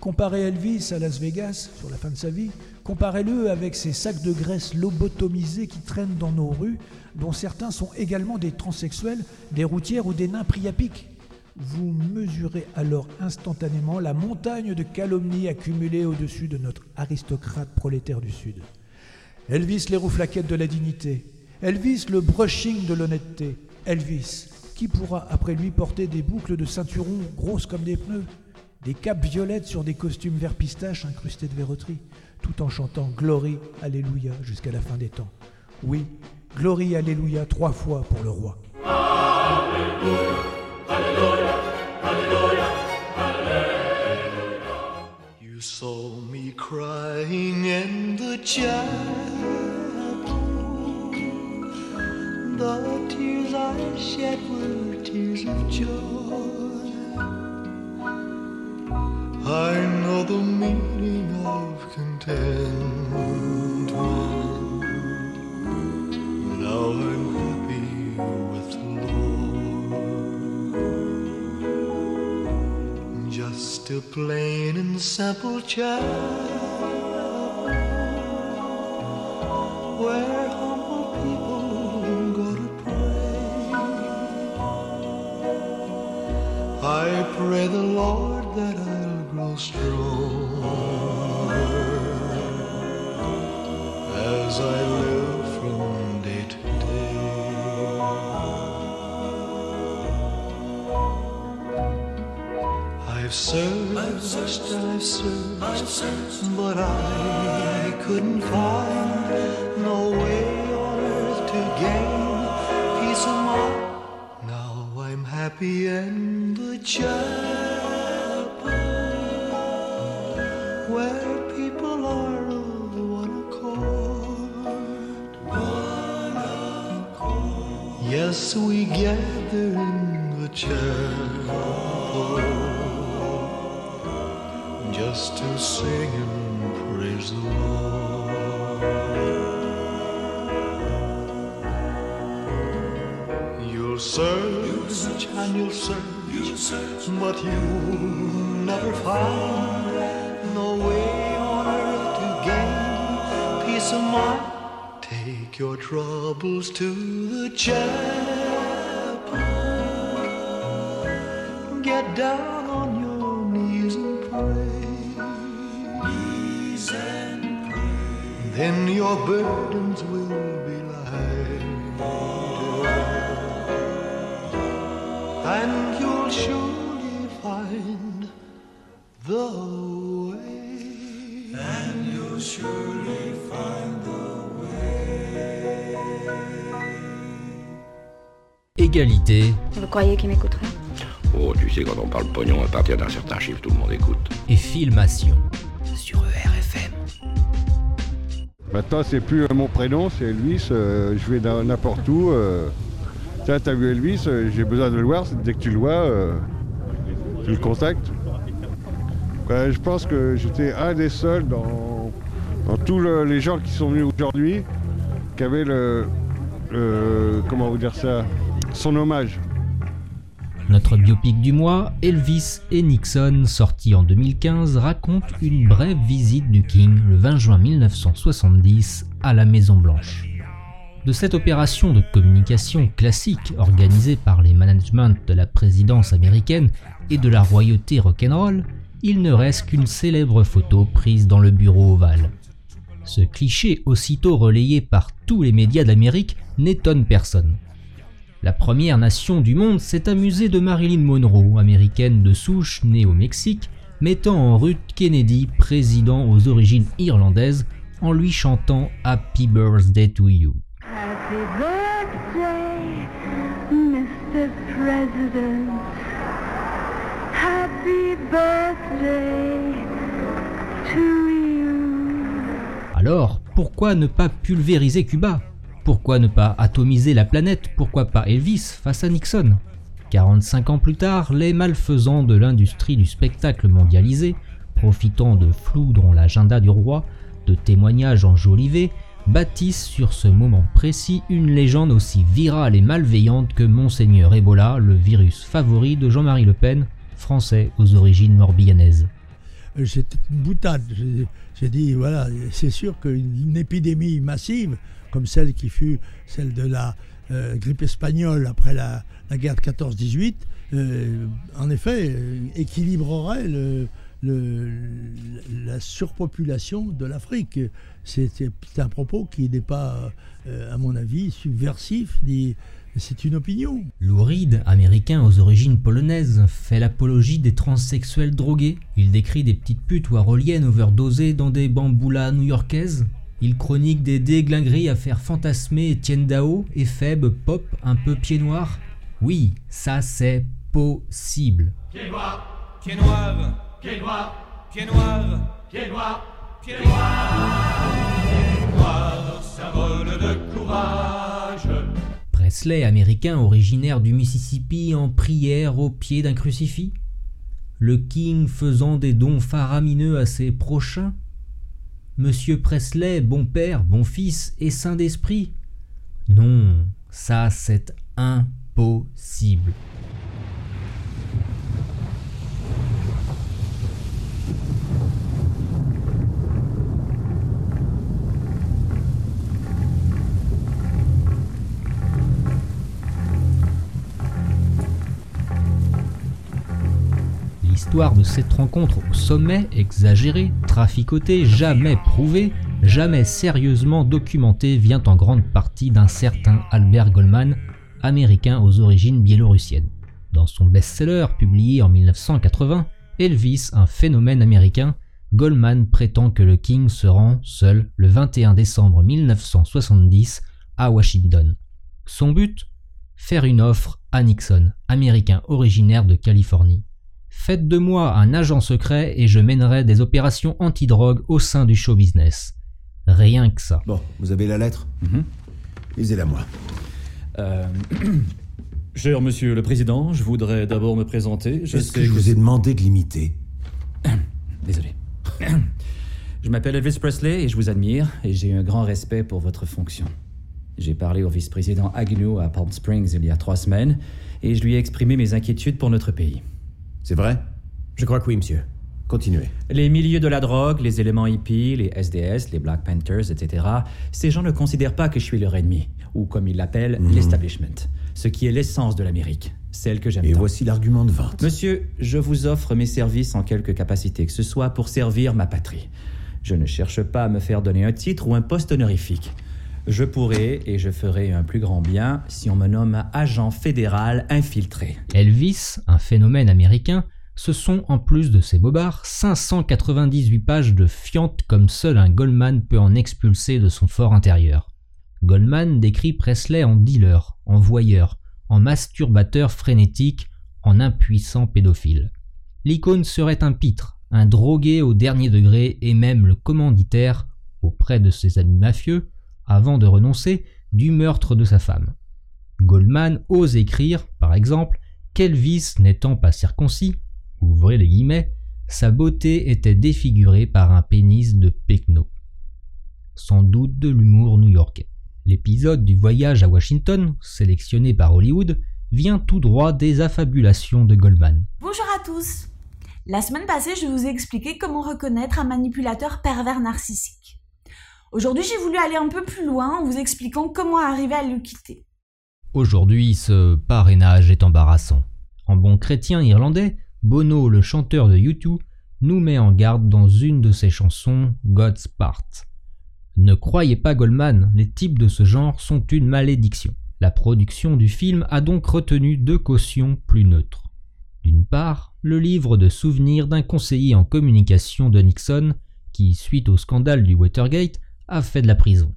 comparez Elvis à Las Vegas sur la fin de sa vie, comparez-le avec ces sacs de graisse lobotomisés qui traînent dans nos rues, dont certains sont également des transsexuels, des routières ou des nains priapiques. Vous mesurez alors instantanément la montagne de calomnies accumulées au-dessus de notre aristocrate prolétaire du Sud. Elvis les rouflaquettes de la dignité, Elvis le brushing de l'honnêteté, Elvis, qui pourra après lui porter des boucles de ceinturon grosses comme des pneus, des capes violettes sur des costumes vert pistache incrustés de verroterie, tout en chantant Glory, Alléluia jusqu'à la fin des temps. Oui, Glory, Alléluia trois fois pour le roi. You saw me crying in the chapel. The tears I shed were tears of joy. I know the meaning of contentment. Now I'm happy with the Lord. Just a plain and simple child where humble people go to pray. I pray the Lord that I'll stronger as I live from day to day. I've searched, I've searched, I've searched, but I couldn't find no way on earth to gain peace of mind. Now I'm happy and the chapel where people are of one accord. One accord. Yes, we gather in the chapel just to sing and praise the Lord. You'll search and you'll search, but you'll never find no way on earth to gain peace of mind. Take your troubles to the chapel. Get down on your knees and pray. Knees and pray. Then your burdens Vous croyez qu'il m'écouterait Oh, tu sais, quand on parle pognon, à partir d'un certain chiffre, tout le monde écoute. et filmation sur ERFM. Maintenant, c'est plus euh, mon prénom, c'est Elvis. euh, je vais dans- n'importe où. euh. Tiens, t'as vu Elvis euh, J'ai besoin de le voir. Dès que tu le vois, euh, tu le contactes. Ouais, je pense que j'étais un des seuls dans, dans tous le- les gens qui sont venus aujourd'hui qui avaient le, le- Comment vous dire ça? Son hommage. Notre biopic du mois, Elvis et Nixon, sorti en 2015, raconte une brève visite du King le 20 juin 1970 à la Maison Blanche. De cette opération de communication classique organisée par les managements de la présidence américaine et de la royauté rock'n'roll, il ne reste qu'une célèbre photo prise dans le bureau ovale. Ce cliché, aussitôt relayé par tous les médias d'Amérique, n'étonne personne. La première nation du monde s'est amusée de Marilyn Monroe, américaine de souche née au Mexique, mettant en route Kennedy, président aux origines irlandaises, en lui chantant Happy Birthday to You. Happy birthday, Mr. President. Happy birthday to you. Alors, pourquoi ne pas pulvériser Cuba? Pourquoi ne pas atomiser la planète? Pourquoi pas Elvis face à Nixon? 45 ans plus tard, les malfaisants de l'industrie du spectacle mondialisé, profitant de flous dans l'agenda du roi, de témoignages enjolivés, bâtissent sur ce moment précis une légende aussi virale et malveillante que Monseigneur Ebola, le virus favori de Jean-Marie Le Pen, français aux origines morbihanaises. Euh, C'était une boutade. J'ai- J'ai dit, voilà, c'est sûr qu'une épidémie massive, comme celle qui fut celle de la euh, grippe espagnole après la, guerre de 14-18, euh, en effet, euh, équilibrerait la surpopulation de l'Afrique. C'est un propos qui n'est pas, à mon avis, subversif, c'est une opinion. Lou Reed, américain aux origines polonaises, fait l'apologie des transsexuels drogués. Il décrit des petites putes warholiennes overdosées dans des bamboulas new-yorkaises. Il chronique des déglingueries à faire fantasmer Etienne Dao, Ephèbe, Pop, un peu pied noir. Oui, ça c'est possible. Pied noir, pied noir, pied noir, pied noir, pied noir, pied noir, pied noir, symbole de courage. Presley, américain originaire du Mississippi, en prière au pied d'un crucifix Le King faisant des dons faramineux à ses prochains Monsieur Presley, bon père, bon fils et saint d'esprit? Non, ça c'est impossible. L'histoire de cette rencontre au sommet, exagérée, traficotée, jamais prouvée, jamais sérieusement documentée, vient en grande partie d'un certain Albert Goldman, américain aux origines biélorussiennes. Dans son best-seller publié en 1980, Elvis, un phénomène américain, Goldman prétend que le King se rend seul le 21 décembre 1970 à Washington. Son but? Faire une offre à Nixon, américain originaire de Californie. Faites de moi un agent secret et je mènerai des opérations anti-drogue au sein du show business. Rien que ça. Bon, vous avez la lettre Lisez-la moi. Euh, Cher monsieur le président, je voudrais d'abord me présenter. Je Est-ce que je vous ai demandé de l'imiter? Désolé. Je m'appelle Elvis Presley et je vous admire et j'ai un grand respect pour votre fonction. J'ai parlé au vice-président Agnew à Palm Springs il y a trois semaines et je lui ai exprimé mes inquiétudes pour notre pays. C'est vrai? Je crois que oui, monsieur. Continuez. Les milieux de la drogue, les éléments hippies, les SDS, les Black Panthers, etc., ces gens ne considèrent pas que je suis leur ennemi, ou comme ils l'appellent, Mhm. l'establishment, ce qui est l'essence de l'Amérique, celle que j'aime Et tant. voici l'argument de vente. Monsieur, je vous offre mes services en quelque capacité que ce soit pour servir ma patrie. Je ne cherche pas à me faire donner un titre ou un poste honorifique. Je pourrai et je ferai un plus grand bien si on me nomme agent fédéral infiltré. Elvis, un phénomène américain, ce sont, en plus de ses bobards, 598 pages de fiente comme seul un Goldman peut en expulser de son fort intérieur. Goldman décrit Presley en dealer, en voyeur, en masturbateur frénétique, en impuissant pédophile. L'icône serait un pitre, un drogué au dernier degré et même le commanditaire, auprès de ses amis mafieux, avant de renoncer, du meurtre de sa femme. Goldman ose écrire, par exemple, qu'Elvis n'étant pas circoncis, ouvrez les guillemets, sa beauté était défigurée par un pénis de Pecno. Sans doute de l'humour new-yorkais. L'épisode du voyage à Washington, sélectionné par Hollywood, vient tout droit des affabulations de Goldman. Bonjour à tous. La semaine passée, je vous ai expliqué comment reconnaître un manipulateur pervers narcissique. Aujourd'hui, j'ai voulu aller un peu plus loin en vous expliquant comment arriver à le quitter. Aujourd'hui, ce parrainage est embarrassant. En bon chrétien irlandais, Bono, le chanteur de U2, nous met en garde dans une de ses chansons, God's Part. Ne croyez pas Goldman, les types de ce genre sont une malédiction. La production du film a donc retenu deux cautions plus neutres. D'une part, le livre de souvenirs d'un conseiller en communication de Nixon qui, suite au scandale du Watergate, a fait de la prison.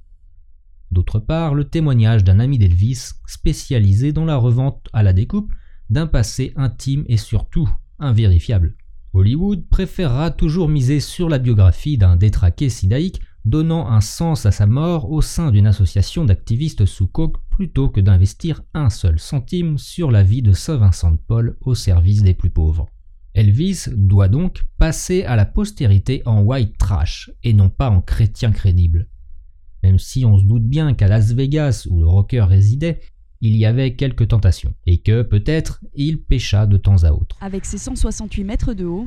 D'autre part, le témoignage d'un ami d'Elvis spécialisé dans la revente à la découpe d'un passé intime et surtout invérifiable. Hollywood préférera toujours miser sur la biographie d'un détraqué sidaïque donnant un sens à sa mort au sein d'une association d'activistes sous coke plutôt que d'investir un seul centime sur la vie de Saint Vincent de Paul au service des plus pauvres. Elvis doit donc passer à la postérité en white trash et non pas en chrétien crédible. Même si on se doute bien qu'à Las Vegas, où le rocker résidait, il y avait quelques tentations, et que, peut-être, il pêcha de temps à autre. Avec ses 168 mètres de haut,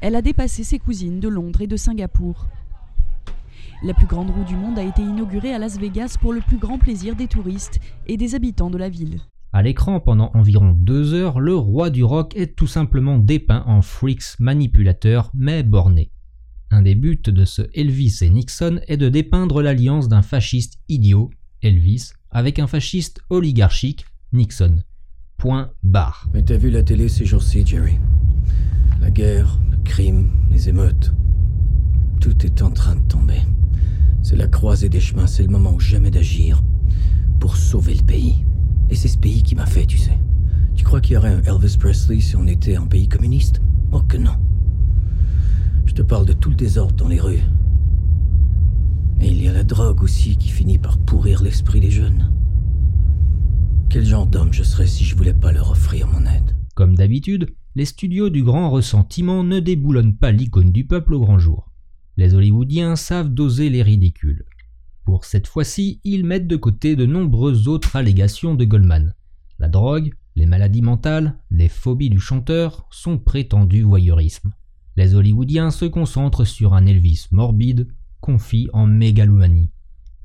elle a dépassé ses cousines de Londres et de Singapour. La plus grande roue du monde a été inaugurée à Las Vegas pour le plus grand plaisir des touristes et des habitants de la ville. À l'écran, pendant environ deux heures, le roi du rock est tout simplement dépeint en freaks manipulateur mais borné. Un des buts de ce Elvis et Nixon est de dépeindre l'alliance d'un fasciste idiot, Elvis, avec un fasciste oligarchique, Nixon. Point barre. Mais t'as vu la télé ces jours-ci, Jerry? La guerre, le crime, les émeutes. Tout est en train de tomber. C'est la croisée des chemins, c'est le moment ou jamais d'agir pour sauver le pays. Et c'est ce pays qui m'a fait, tu sais. Tu crois qu'il y aurait un Elvis Presley si on était un pays communiste? Oh que non. Je te parle de tout le désordre dans les rues. Et il y a la drogue aussi qui finit par pourrir l'esprit des jeunes. Quel genre d'homme je serais si je voulais pas leur offrir mon aide? Comme d'habitude, les studios du grand ressentiment ne déboulonnent pas l'icône du peuple au grand jour. Les Hollywoodiens savent doser les ridicules. Cette fois-ci, ils mettent de côté de nombreuses autres allégations de Goldman. La drogue, les maladies mentales, les phobies du chanteur, son prétendu voyeurisme. Les Hollywoodiens se concentrent sur un Elvis morbide, confit en mégalomanie.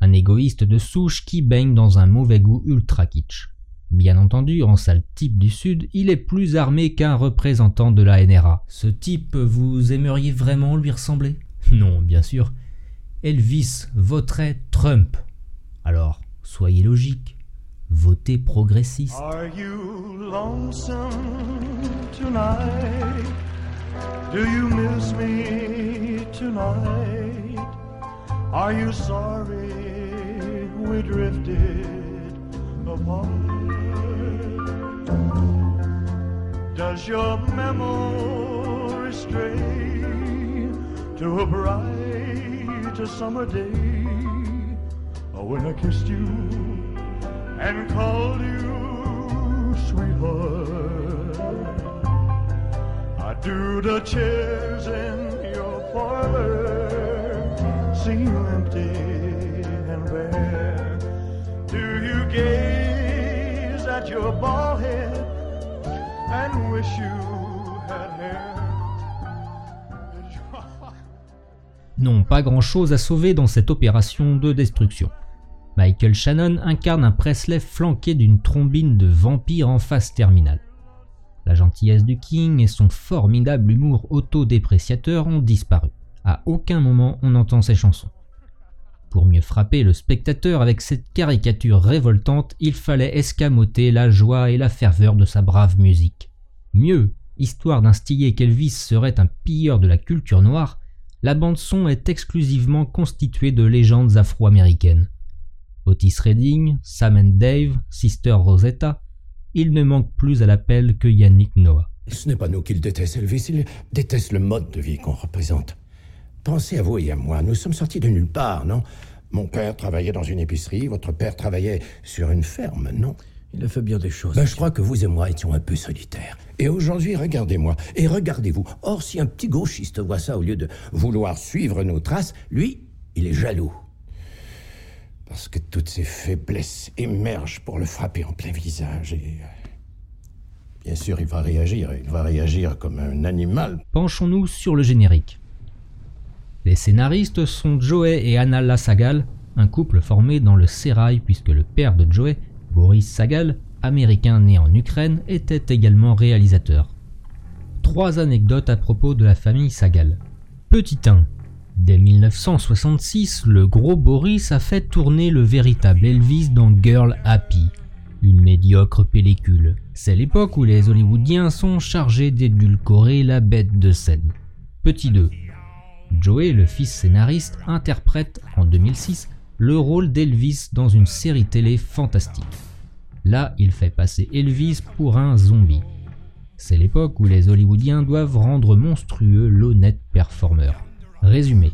Un égoïste de souche qui baigne dans un mauvais goût ultra kitsch. Bien entendu, en sale type du Sud, il est plus armé qu'un représentant de la NRA. Ce type, vous aimeriez vraiment lui ressembler? Non, bien sûr. Elvis voterait Trump. Alors, soyez logique. Votez progressiste. Are you lonesome tonight? Do you miss me tonight? Are you sorry we drifted apart? Does your memory stray to a bright summer day oh, when I kissed you and called you sweetheart? I do the chairs in your parlor seem empty and bare? Do you gaze at your bald head and wish you Non, pas grand-chose à sauver dans cette opération de destruction. Michael Shannon incarne un Presley flanqué d'une trombine de vampire en phase terminale. La gentillesse du King et son formidable humour autodépréciateur ont disparu. À aucun moment on entend ses chansons. Pour mieux frapper le spectateur avec cette caricature révoltante, il fallait escamoter la joie et la ferveur de sa brave musique. Mieux, histoire d'instiller qu'Elvis serait un pilleur de la culture noire, la bande-son est exclusivement constituée de légendes afro-américaines. Otis Redding, Sam and Dave, Sister Rosetta, il ne manque plus à l'appel que Yannick Noah. Ce n'est pas nous qu'il déteste, Elvis, il déteste le mode de vie qu'on représente. Pensez à vous et à moi, nous sommes sortis de nulle part, non? Mon père travaillait dans une épicerie, votre père travaillait sur une ferme, non? Il a fait bien des choses. Ben, je crois que vous et moi étions un peu solitaires. Et aujourd'hui, regardez-moi, et regardez-vous. Or, si un petit gauchiste voit ça, au lieu de vouloir suivre nos traces, lui, il est jaloux. Parce que toutes ses faiblesses émergent pour le frapper en plein visage et... euh, Bien sûr, il va réagir, il va réagir comme un animal. Penchons-nous sur le générique. Les scénaristes sont Joey et Anna Lassagal, un couple formé dans le sérail puisque le père de Joey, Boris Sagal, américain né en Ukraine, était également réalisateur. Trois anecdotes à propos de la famille Sagal. Petit 1. Dès 1966, le gros Boris a fait tourner le véritable Elvis dans Girl Happy, une médiocre pellicule. C'est l'époque où les Hollywoodiens sont chargés d'édulcorer la bête de scène. Petit 2. Joey, le fils scénariste, interprète en 2006 le rôle d'Elvis dans une série télé fantastique. Là, il fait passer Elvis pour un zombie. C'est l'époque où les Hollywoodiens doivent rendre monstrueux l'honnête performeur. Résumé.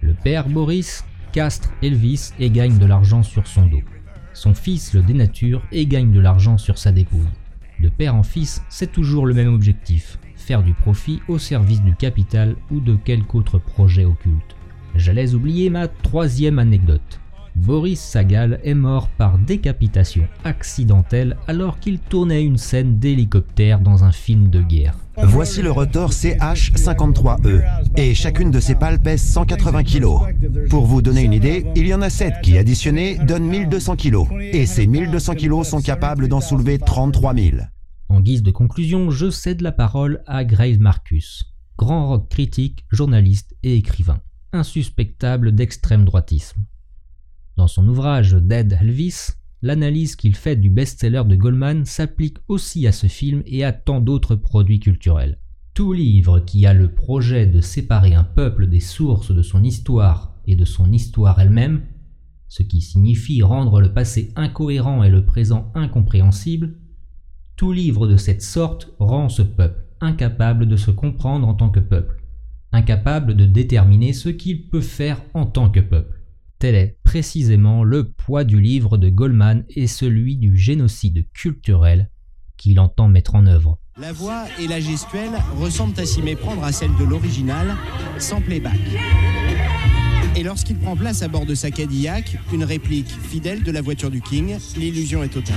Le père Boris castre Elvis et gagne de l'argent sur son dos. Son fils le dénature et gagne de l'argent sur sa dépouille. De père en fils, c'est toujours le même objectif, faire du profit au service du capital ou de quelque autre projet occulte. J'allais oublier ma troisième anecdote. Boris Sagal est mort par décapitation accidentelle alors qu'il tournait une scène d'hélicoptère dans un film de guerre. Voici le rotor CH53E et chacune de ces pales pèse 180 kg. Pour vous donner une idée, il y en a 7 qui additionnés donnent 1200 kg et ces 1200 kg sont capables d'en soulever 33 000. En guise de conclusion, je cède la parole à Graves Marcus, grand rock critique, journaliste et écrivain, insuspectable d'extrême droitisme. Dans son ouvrage Dead Elvis, l'analyse qu'il fait du best-seller de Goldman s'applique aussi à ce film et à tant d'autres produits culturels. Tout livre qui a le projet de séparer un peuple des sources de son histoire et de son histoire elle-même, ce qui signifie rendre le passé incohérent et le présent incompréhensible, tout livre de cette sorte rend ce peuple incapable de se comprendre en tant que peuple, incapable de déterminer ce qu'il peut faire en tant que peuple. Tel est précisément le poids du livre de Goldman et celui du génocide culturel qu'il entend mettre en œuvre. La voix et la gestuelle ressemblent à s'y méprendre à celle de l'original, sans playback. Et lorsqu'il prend place à bord de sa Cadillac, une réplique fidèle de la voiture du King, l'illusion est totale.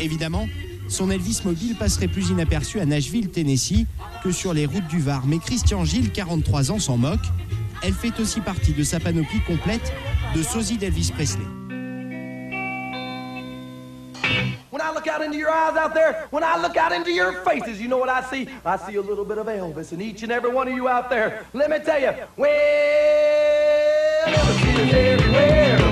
Évidemment, son Elvis mobile passerait plus inaperçu à Nashville, Tennessee, que sur les routes du Var. Mais Christian Gilles, 43 ans, s'en moque. Elle fait aussi partie de sa panoplie complète de sosie d'Elvis Presley. When I look out into your eyes out there, when I look out into your faces, you know what I see? I see a little bit of Elvis in each and every one of you out there. Let me tell you, well, Elvis is everywhere.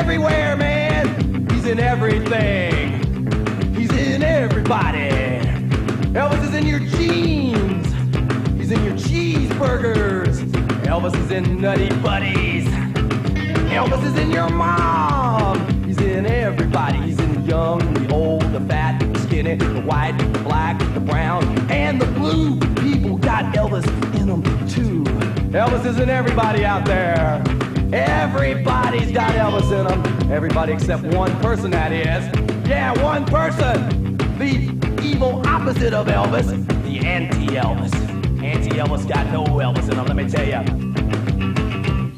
Everywhere, man. He's in everything. He's in everybody. Elvis is in your jeans. He's in your cheeseburgers. Elvis is in Nutty Buddies. Elvis is in your mom. He's in everybody. He's in the young, the old, the fat, the skinny, the white, the black, the brown, and the blue. People got Elvis in them too. Elvis is in everybody out there. Everybody's got Elvis in them. Everybody except one person, that is. Yeah, one person. The evil opposite of Elvis, the anti-Elvis. Anti-Elvis got no Elvis in him, let me tell you.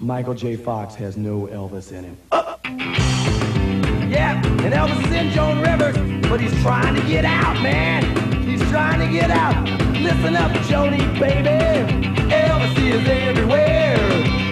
Michael J. Fox has no Elvis in him. Uh, yeah, and Elvis is in Joan Rivers, but he's trying to get out, man. He's trying to get out. Listen up, Joni, baby. Elvis is everywhere.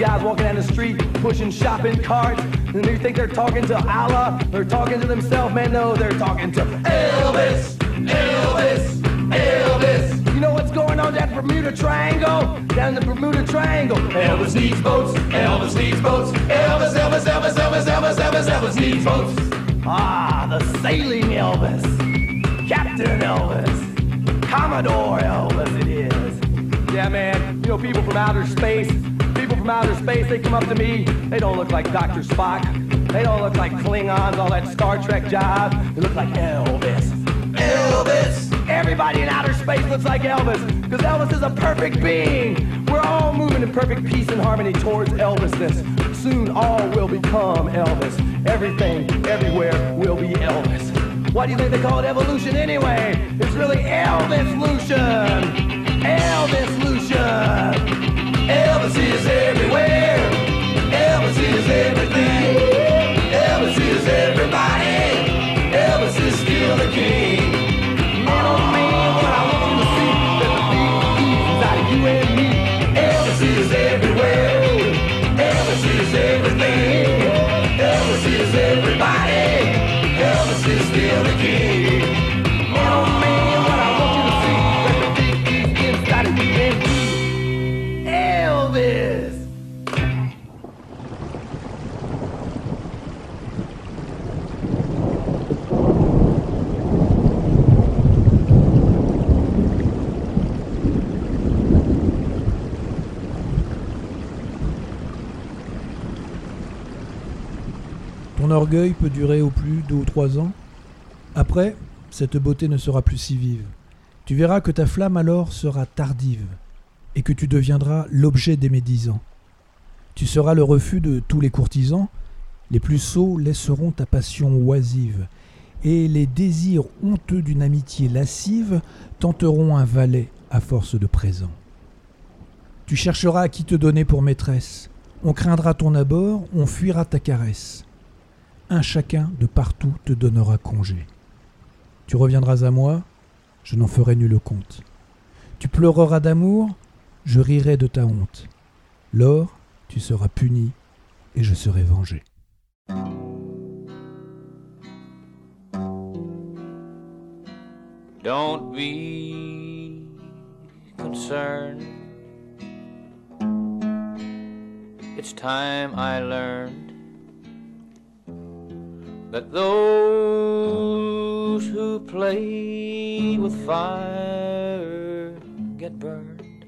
guys walking down the street pushing shopping carts, and they think they're talking to Allah, they're talking to themselves. Man, no, they're talking to Elvis! Elvis! Elvis! You know what's going on the Bermuda Triangle? Down the Bermuda Triangle. Elvis needs boats. Elvis needs boats. Elvis, Elvis, Elvis, Elvis, Elvis, Elvis, Elvis needs boats. Ah, the sailing Elvis. Captain Elvis. Commodore Elvis it is. Yeah, man. You know, people from outer space, outer space, they come up to me. They don't look like Dr. Spock. They don't look like Klingons, all that Star Trek job. They look like Elvis. Elvis! Everybody in outer space looks like Elvis, because Elvis is a perfect being. We're all moving in perfect peace and harmony towards Elvisness. Soon all will become Elvis. Everything, everywhere will be Elvis. Why do you think they call it evolution anyway? It's really Elvis-lution. Elvis-lution. Elvis is everywhere. Orgueil peut durer au plus deux ou trois ans. Après, cette beauté ne sera plus si vive. Tu verras que ta flamme alors sera tardive et que tu deviendras l'objet des médisants. Tu seras le refus de tous les courtisans, les plus sots laisseront ta passion oisive, et les désirs honteux d'une amitié lascive tenteront un valet à force de présents. Tu chercheras à qui te donner pour maîtresse, on craindra ton abord, on fuira ta caresse. Un chacun de partout te donnera congé. Tu reviendras à moi, je n'en ferai nul compte. Tu pleureras d'amour, je rirai de ta honte. Lors, tu seras puni et je serai vengé. Don't be concerned. It's time I learned that those who play with fire get burned.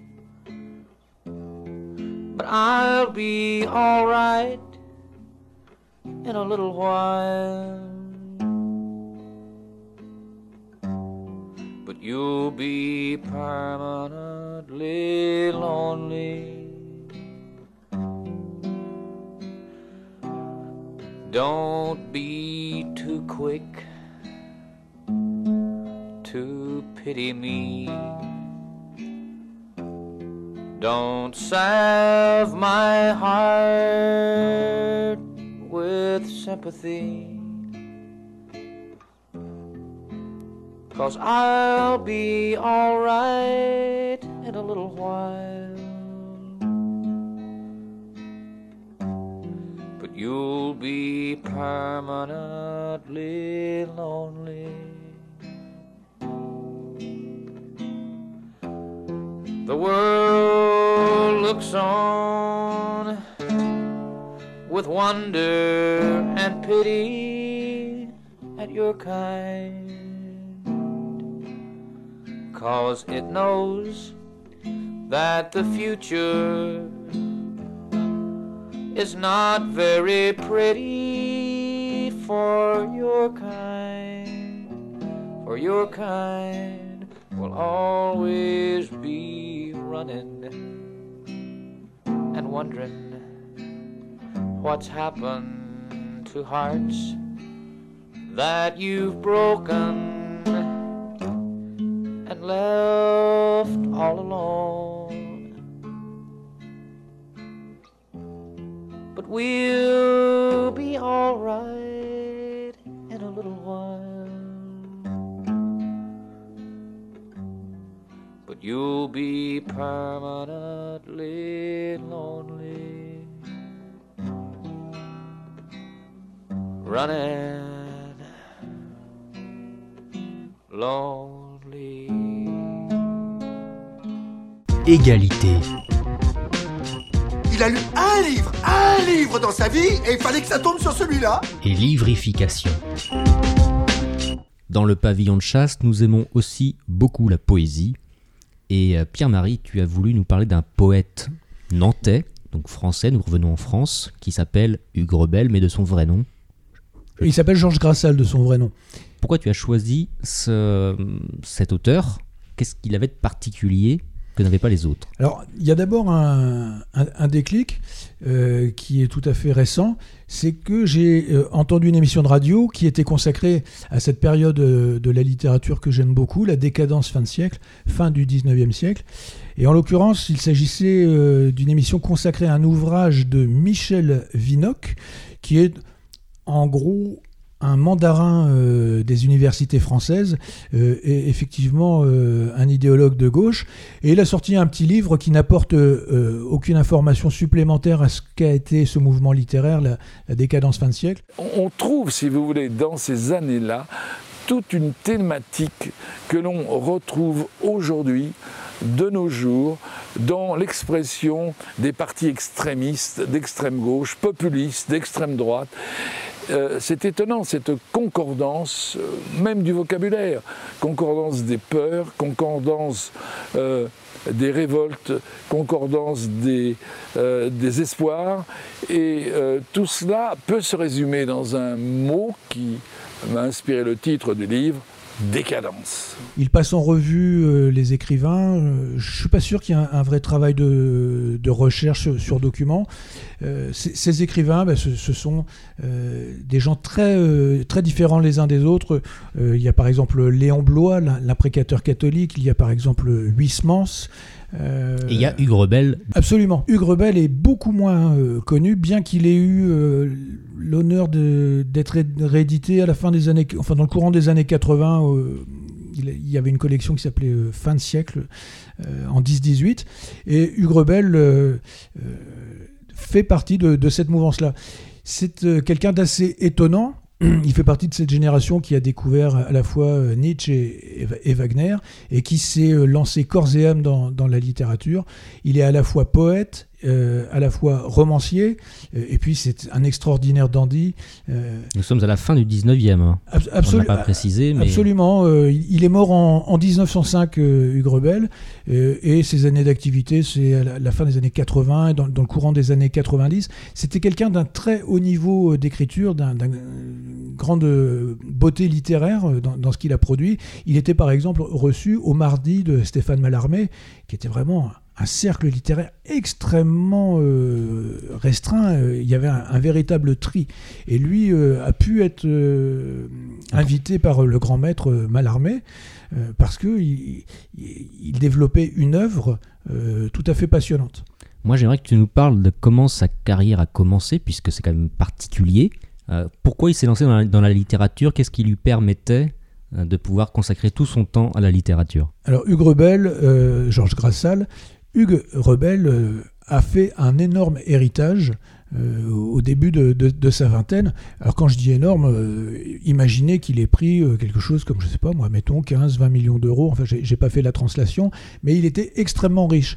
But I'll be alright in a little while. But you'll be permanently lonely. Don't be too quick to pity me. Don't salve my heart with sympathy. Cause I'll be alright in a little while. You'll be permanently lonely. The world looks on with wonder and pity at your kind. Cause it knows that the future is not very pretty for your kind. For your kind will always be running and wondering what's happened to hearts that you've broken and left all alone. We'll be alright in a little while. But you'll be permanently lonely. Running lonely. Égalité. Il a lu un livre, un livre dans sa vie, et il fallait que ça tombe sur celui-là. et livrification. Dans le pavillon de chasse, nous aimons aussi beaucoup la poésie. Et euh, Pierre-Marie, tu as voulu nous parler d'un poète nantais, donc français, nous revenons en France, qui s'appelle Hugues Rebel, mais de son vrai nom. Il s'appelle Georges Grassal de son vrai nom. Pourquoi tu as choisi ce- cet auteur? Qu'est-ce qu'il avait de particulier? Que n'avaient pas les autres Alors, il y a d'abord un, un- déclic euh, qui est tout à fait récent. C'est que j'ai euh, entendu une émission de radio qui était consacrée à cette période euh, de la littérature que j'aime beaucoup, la décadence fin de siècle, fin du 19e siècle. Et en l'occurrence, il s'agissait d'une émission consacrée à un ouvrage de Michel Vinocq, qui est en gros un mandarin euh, des universités françaises, euh, et effectivement euh, un idéologue de gauche. Et il a sorti un petit livre qui n'apporte euh, aucune information supplémentaire à ce qu'a été ce mouvement littéraire, la décadence fin de siècle. On trouve, si vous voulez, dans ces années-là, toute une thématique que l'on retrouve aujourd'hui, de nos jours, dans l'expression des partis extrémistes, d'extrême gauche, populistes, d'extrême droite. Euh, c'est étonnant, cette concordance, euh, même du vocabulaire, concordance des peurs, concordance euh, des révoltes, concordance des, espoirs, et tout cela peut se résumer dans un mot qui m'a inspiré le titre du livre, décadence. Il passe en revue euh, les écrivains. Euh, je suis pas sûr qu'il y ait un, vrai travail de, recherche sur, sur document. Euh, ces, écrivains, ben, ce, sont euh, des gens très, très différents les uns des autres. Il y a par exemple Léon Blois, l'im- l'imprécateur catholique. Il y a par exemple Huysmans. Euh, Et il y a Hugues Rebel. Absolument. Hugues Rebel est beaucoup moins euh, connu, bien qu'il ait eu euh, l'honneur d'être ré- réédité à la fin des années, enfin dans le courant des années 80. euh, il, y avait une collection qui s'appelait Fin de siècle en 10-18, et Hugues Rebel fait partie de, de cette mouvance-là. C'est quelqu'un d'assez étonnant. Il fait partie de cette génération qui a découvert à la fois euh, Nietzsche et, Wagner et qui s'est euh, lancé corps et âme dans la littérature. Il est à la fois poète, euh, à la fois romancier, euh, et puis c'est un extraordinaire dandy. Euh, Nous sommes à la fin du 19e. hein. Absolu- pas précisé, mais Absolument. il est mort en, en 1905, euh, Hugues Rebel, et ses années d'activité, c'est à la, la fin des années 80 et dans, dans le courant des années 90. C'était quelqu'un d'un très haut niveau d'écriture, d'un- d'une grande beauté littéraire dans, dans ce qu'il a produit. Il était par exemple reçu au mardi de Stéphane Mallarmé, qui était vraiment un cercle littéraire extrêmement euh, restreint. Euh, Il y avait un, un véritable tri. Et lui euh, a pu être euh, invité par le grand maître Mallarmé parce qu'il il, développait une œuvre tout à fait passionnante. moi j'aimerais que tu nous parles de comment sa carrière a commencé, puisque c'est quand même particulier. Pourquoi il s'est lancé dans la, dans la littérature? Qu'est-ce qui lui permettait de pouvoir consacrer tout son temps à la littérature? Alors Hugues Rebel, euh, Georges Grassal, Hugues Rebel euh, a fait un énorme héritage euh, au début de, sa vingtaine. Alors quand je dis énorme, euh, imaginez qu'il ait pris quelque chose comme, je sais pas moi, mettons 15-20 millions d'euros, enfin j'ai pas fait la translation, mais il était extrêmement riche.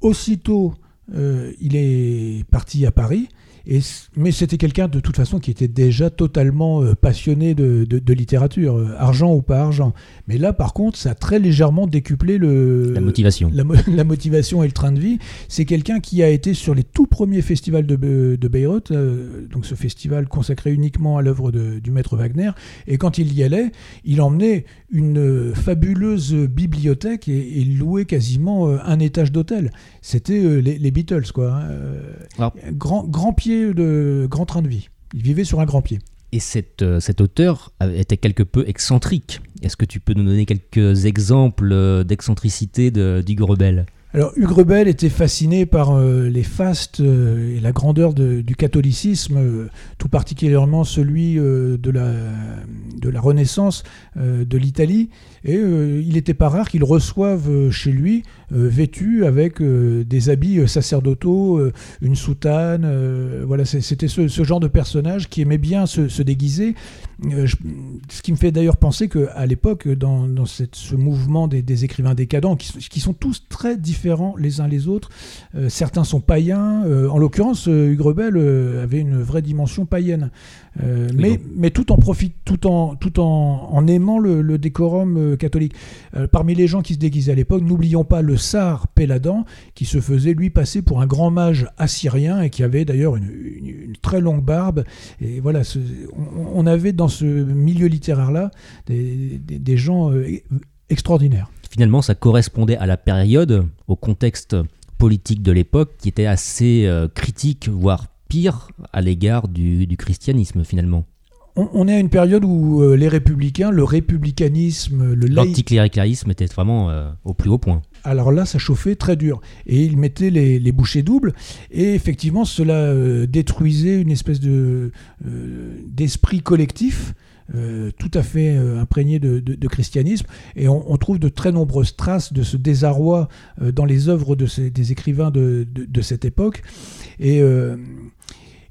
Aussitôt, il est parti à Paris. Et, mais c'était quelqu'un de toute façon qui était déjà totalement euh, passionné de, de- de littérature, euh, argent ou pas argent. Mais là, par contre, ça a très légèrement décuplé le, La motivation. la, mo- la motivation et le train de vie. C'est quelqu'un qui a été sur les tout premiers festivals de, de Bayreuth, euh, donc ce festival consacré uniquement à l'œuvre du maître Wagner. Et quand il y allait, il emmenait une fabuleuse bibliothèque et, louait quasiment un étage d'hôtel. C'était les, les Beatles, quoi. hein. Grand, grand pied de grand train de vie. Il vivait sur un grand pied. Et cet, euh, cet auteur était quelque peu excentrique. Est-ce que tu peux nous donner quelques exemples euh, d'excentricité de- d'Hugues Rebel Alors Hugues Rebel était fasciné par euh, les fastes euh, et la grandeur de- du catholicisme, euh, tout particulièrement celui de, la, de la Renaissance de l'Italie. Et euh, il n'était pas rare qu'il reçoive euh, chez lui, euh, vêtu avec euh, des habits sacerdotaux, une soutane. voilà, c'était ce, ce genre de personnage qui aimait bien se, se déguiser. Je- ce qui me fait d'ailleurs penser qu'à l'époque, dans, dans cette- ce mouvement des, des écrivains décadents, qui, sont- qui sont tous très différents les uns les autres, certains sont païens. en l'occurrence, Hugues Rebel avait une vraie dimension païenne. Mais, mais tout en profite, tout en, tout en, en aimant le, le décorum euh, catholique. Euh, parmi les gens qui se déguisaient à l'époque, n'oublions pas le Sar Péladan, qui se faisait lui passer pour un grand mage assyrien et qui avait d'ailleurs une, très longue barbe. Et voilà, ce- on, avait dans ce milieu littéraire-là des, gens euh, extraordinaires. Finalement, ça correspondait à la période, au contexte politique de l'époque, qui était assez critique, voire pire, à l'égard du christianisme finalement. On, on est à une période où euh, les républicains, le républicanisme, le. L'anticléricalisme était vraiment euh, au plus haut point. Alors là, ça chauffait très dur. Et il mettait les, les bouchées doubles. Et effectivement, cela euh, détruisait une espèce de, euh, d'esprit collectif. euh, tout à fait euh, imprégné de, de- de christianisme. Et on, on trouve de très nombreuses traces de ce désarroi euh, dans les œuvres de ces- des écrivains de, de- cette époque. Et,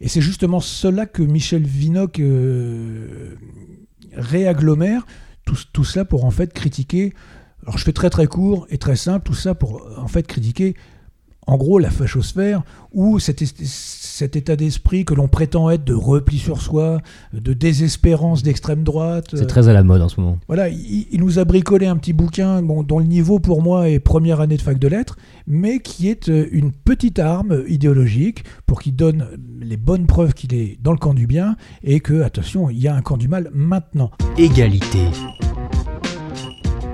et c'est justement cela que Michel Vinocq euh, réagglomère, tout, cela pour en fait critiquer alors je fais très très court et très simple, tout ça pour en fait critiquer en gros la fachosphère ou cette, cet état d'esprit que l'on prétend être de repli sur soi, de désespérance d'extrême droite. C'est très à la mode en ce moment. Voilà, il, il nous a bricolé un petit bouquin bon, dont le niveau pour moi est première année de fac de lettres, mais qui est euh, une petite arme idéologique pour qu'il donne les bonnes preuves qu'il est dans le camp du bien et que, attention, il y a un camp du mal maintenant. Égalité.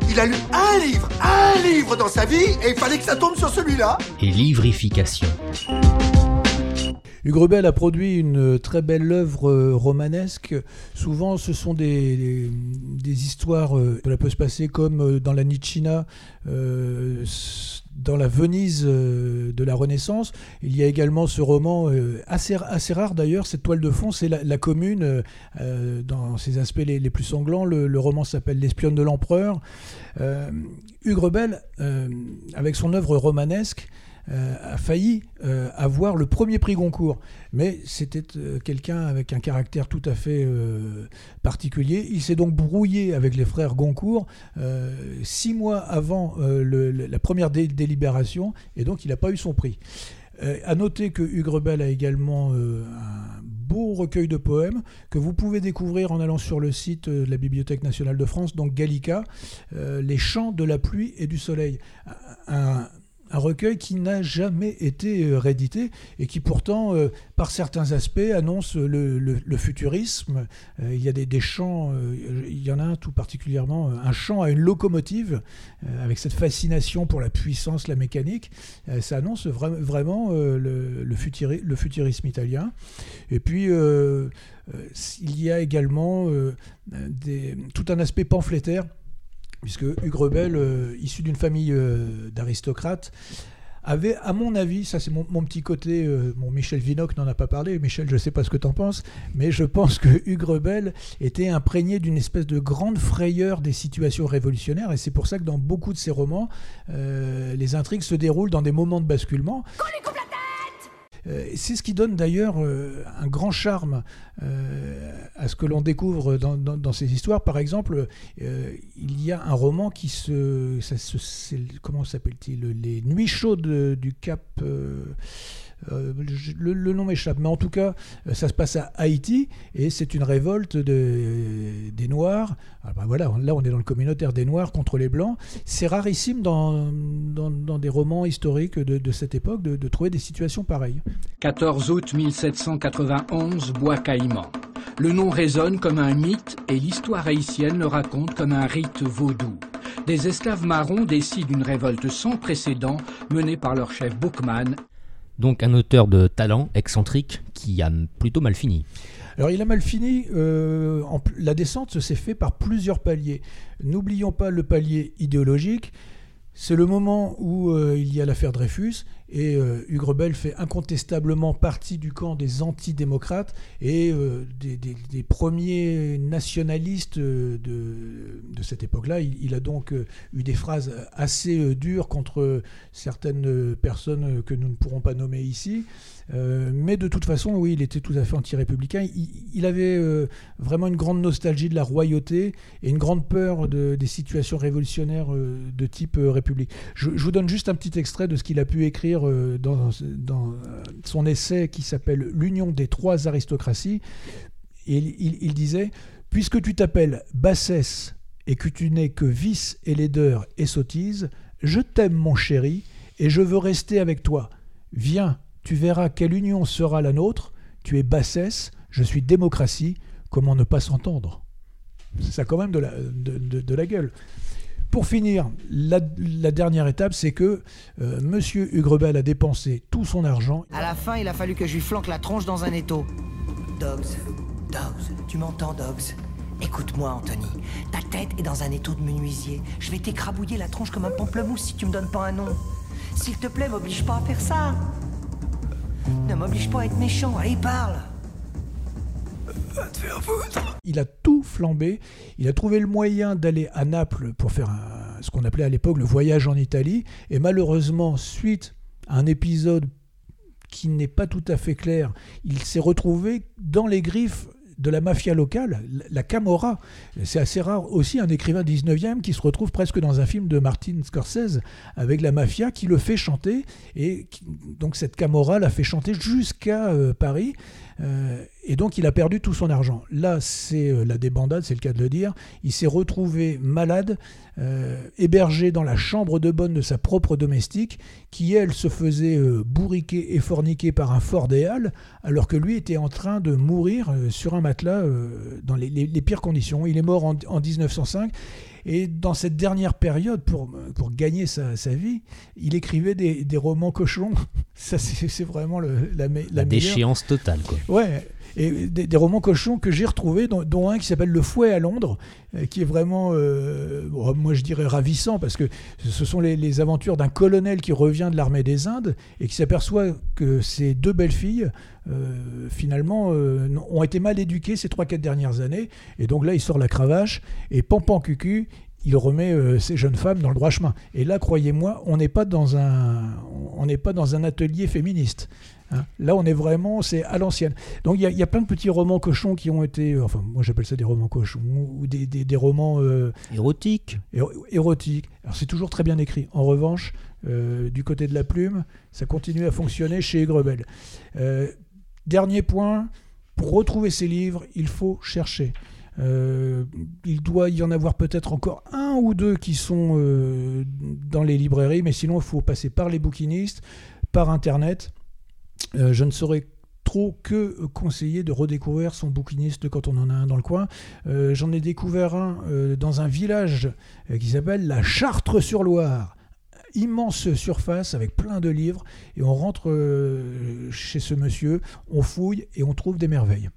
Il a lu un livre, un livre dans sa vie, et il fallait que ça tombe sur celui-là. Et livrification. Hugues a produit une très belle œuvre euh, romanesque. Souvent, ce sont des, des, histoires, euh, cela peut se passer comme euh, dans la Nicina, euh, dans la Venise euh, de la Renaissance. Il y a également ce roman, euh, assez, assez rare d'ailleurs, cette toile de fond, c'est la, commune, euh, euh, dans ses aspects les, plus sanglants. Le, roman s'appelle L'espionne de l'empereur. Euh, Hugues Rebel, euh, avec son œuvre romanesque, euh, a failli euh, avoir le premier prix Goncourt. Mais c'était euh, quelqu'un avec un caractère tout à fait particulier. Il s'est donc brouillé avec les frères Goncourt six mois avant la première dé- délibération, et donc il n'a pas eu son prix. À noter que Hugues Rebel a également un beau recueil de poèmes que vous pouvez découvrir en allant sur le site de la Bibliothèque nationale de France, donc Gallica, Les chants de la pluie et du soleil. Un, un recueil qui n'a jamais été euh, réédité et qui pourtant, euh, par certains aspects, annonce le, futurisme. Euh, il y a des, chants, il y en a un tout particulièrement, un chant à une locomotive, avec cette fascination pour la puissance, la mécanique. Ça annonce vra- vraiment le, le futuri- le futurisme italien. Et puis, il y a également tout un aspect pamphlétaire puisque Hugues Rebel, euh, issu d'une famille euh, d'aristocrates, avait, à mon avis, ça c'est mon, petit côté, euh, Michel Vinoc n'en a pas parlé, Michel, je ne sais pas ce que tu en penses, mais je pense que Hugues Rebel était imprégné d'une espèce de grande frayeur des situations révolutionnaires, et c'est pour ça que dans beaucoup de ses romans, les intrigues se déroulent dans des moments de basculement. C'est ce qui donne d'ailleurs euh, un grand charme euh, à ce que l'on découvre dans, ces histoires. Par exemple, euh, il y a un roman qui se... comment s'appelle-t-il? Les Nuits chaudes du Cap... euh, le, nom m'échappe, mais en tout cas, euh, ça se passe à Haïti et c'est une révolte de- des Noirs. Ah ben voilà, là on est dans le communautaire des Noirs contre les Blancs. C'est rarissime dans, des romans historiques de, cette époque de, de trouver des situations pareilles. 14 août 1791, Bois Caïman. Le nom résonne comme un mythe et l'histoire haïtienne le raconte comme un rite vaudou. Des esclaves marrons décident une révolte sans précédent menée par leur chef Boukman. Donc un auteur de talent, excentrique, qui a plutôt mal fini. Alors il a mal fini, euh, la descente s'est fait par plusieurs paliers. N'oublions pas le palier idéologique, c'est le moment où euh, il y a l'affaire Dreyfus et euh, Hugues Rebel fait incontestablement partie du camp des antidémocrates et euh, des, premiers nationalistes euh, de, de cette époque-là. Il, a donc eu des phrases assez dures contre certaines personnes que nous ne pourrons pas nommer ici. Mais de toute façon, oui, il était tout à fait anti-républicain. Il, avait vraiment une grande nostalgie de la royauté et une grande peur de- des situations révolutionnaires de type république. Je vous donne juste un petit extrait de ce qu'il a pu écrire euh, dans, euh, son essai qui s'appelle L'union des trois aristocraties. Il, disait Puisque tu t'appelles bassesse et que tu n'es que vice et laideur et sottise, je t'aime, mon chéri, et je veux rester avec toi. Viens, tu verras quelle union sera la nôtre. Tu es bassesse, je suis démocratie. Comment ne pas s'entendre? C'est ça quand même de la, de- de la gueule. Pour finir, la, dernière étape, c'est que euh, Monsieur Hugues Rebel a dépensé tout son argent. À la fin, il a fallu que je lui flanque la tronche dans un étau. Dogs, Dogs, tu m'entends, Dogs Écoute-moi, Anthony. Ta tête est dans un étau de menuisier. Je vais t'écrabouiller la tronche comme un pamplemousse si tu me donnes pas un nom. S'il te plaît, m'oblige pas à faire ça. Ne m'oblige pas à être méchant. Allez, parle. Il a tout flambé. Il a trouvé le moyen d'aller à Naples pour faire ce qu'on appelait à l'époque le voyage en Italie. Et malheureusement, suite à un épisode qui n'est pas tout à fait clair, il s'est retrouvé dans les griffes de la mafia locale, la- Camorra. C'est assez rare aussi un écrivain 19e qui se retrouve presque dans un film de Martin Scorsese avec la mafia qui le fait chanter. Et donc cette Camorra l'a fait chanter jusqu'à euh, Paris. Euh, et donc il a perdu tout son argent. Là, c'est euh, la débandade, c'est le cas de le dire. Il s'est retrouvé malade, euh, hébergé dans la chambre de bonne de sa propre domestique, qui elle se faisait euh, bourriquer et forniquer par un Ford des Halles, alors que lui était en train de mourir euh, sur un matelas euh, dans les, les- les pires conditions. Il est mort en, en 1905. Et dans cette dernière période, pour, pour gagner sa, sa vie, il écrivait des, des romans cochons. Ça, c'est vraiment le- la, La la déchéance totale, quoi. Ouais, et des, des romans cochons que j'ai retrouvés, dont, dont un qui s'appelle Le Fouet à Londres, qui est vraiment, euh, bon, moi je dirais ravissant, parce que ce sont les, les aventures d'un colonel qui revient de l'armée des Indes et qui s'aperçoit que ces deux belles filles, euh, finalement, euh, ont été mal éduquées ces 3-4 dernières années. Et donc là, il sort la cravache et pampan cucu. Il remet euh, ces jeunes femmes dans le droit chemin. Et là, croyez-moi, on n'est pas dans un, on n'est pas dans un atelier féministe. hein. Là, on est vraiment, c'est à l'ancienne. Donc, il y, a- il y a plein de petits romans cochons qui ont été, euh, enfin, moi j'appelle ça des romans cochons, ou des, des- des romans euh, érotiques. érotiques. Alors, c'est toujours très bien écrit. En revanche, euh, du côté de la plume, ça continue à fonctionner chez Grebel. Euh, dernier point, pour retrouver ces livres, il faut chercher. Euh, il doit y en avoir peut-être encore un ou deux qui sont dans les librairies, mais sinon il faut passer par les bouquinistes, par Internet. Je ne saurais trop que conseiller de redécouvrir son bouquiniste quand on en a un dans le coin. J'en ai découvert un dans un village qui s'appelle la Chartre-sur-Loire. Immense surface avec plein de livres et on rentre euh, chez ce monsieur, on fouille et on trouve des merveilles.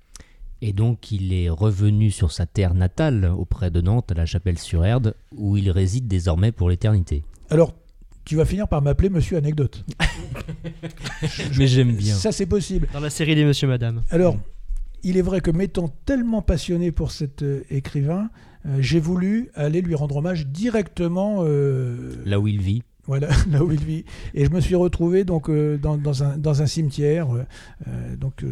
Et donc il est revenu sur sa terre natale, auprès de Nantes, à la Chapelle-sur-Erde, où il réside désormais pour l'éternité. Alors, tu vas finir par m'appeler Monsieur Anecdote. Mais j'aime bien. Ça, c'est possible. Dans la série des Monsieur Madame. Alors, il est vrai que m'étant tellement passionné pour cet euh, écrivain, euh, j'ai voulu aller lui rendre hommage directement euh, Là où il vit. Voilà, là où il vit. Et je me suis retrouvé donc euh, dans, dans un, dans un cimetière. euh, euh, donc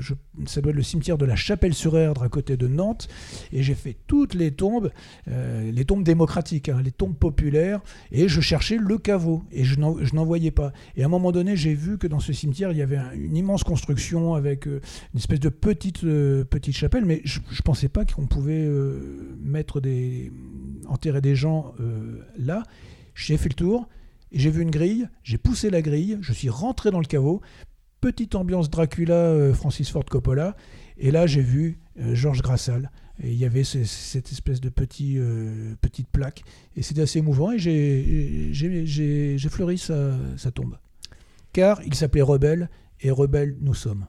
ça doit être le cimetière de la Chapelle-sur-Erdre à côté de Nantes. Et j'ai fait toutes les tombes, les tombes démocratiques, hein, les tombes populaires. Et je cherchais le caveau. Et je n'en voyais pas. Et à un moment donné, j'ai vu que dans ce cimetière, il y avait un- une immense construction avec une espèce de petite, petite chapelle. Mais je ne pensais pas qu'on pouvait mettre des, enterrer des gens là. J'ai fait le tour. J'ai vu une grille, j'ai poussé la grille, je suis rentré dans le caveau, petite ambiance Dracula, euh, Francis Ford Coppola, et là j'ai vu euh, Georges Grassal. Et il y avait ce- cette espèce de euh, petite plaque, et c'était assez émouvant, et j'ai fleuri sa, sa tombe. Car il s'appelait Rebelle, et Rebelle nous sommes.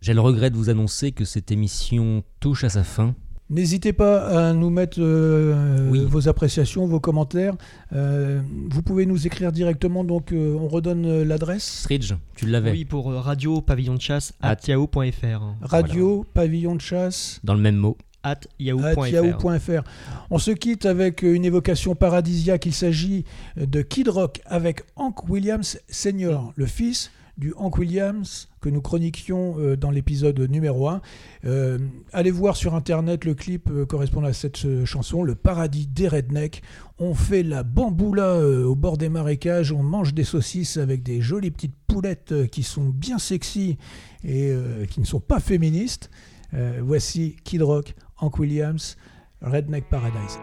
J'ai le regret de vous annoncer que cette émission touche à sa fin. N'hésitez pas à nous mettre euh, vos appréciations, vos commentaires. Euh, vous pouvez nous écrire directement, donc euh, on redonne l'adresse. Stridge, tu l'avais. Oui, pour radio pavillon de chasse at yahoo.fr. Radio, pavillon de chasse. Dans le même mot. At yahoo.fr. On se quitte avec une évocation paradisiaque. Il s'agit de Kid Rock avec Hank Williams Senior, le fils du Hank Williams que nous chroniquions euh, dans l'épisode numéro 1. Euh, allez voir sur internet le clip euh, correspondant à cette chanson, Le paradis des rednecks. On fait la bamboula au bord des marécages, on mange des saucisses avec des jolies petites poulettes qui sont bien sexy et qui ne sont pas féministes. Voici Kid Rock, Hank Williams, Redneck Paradise.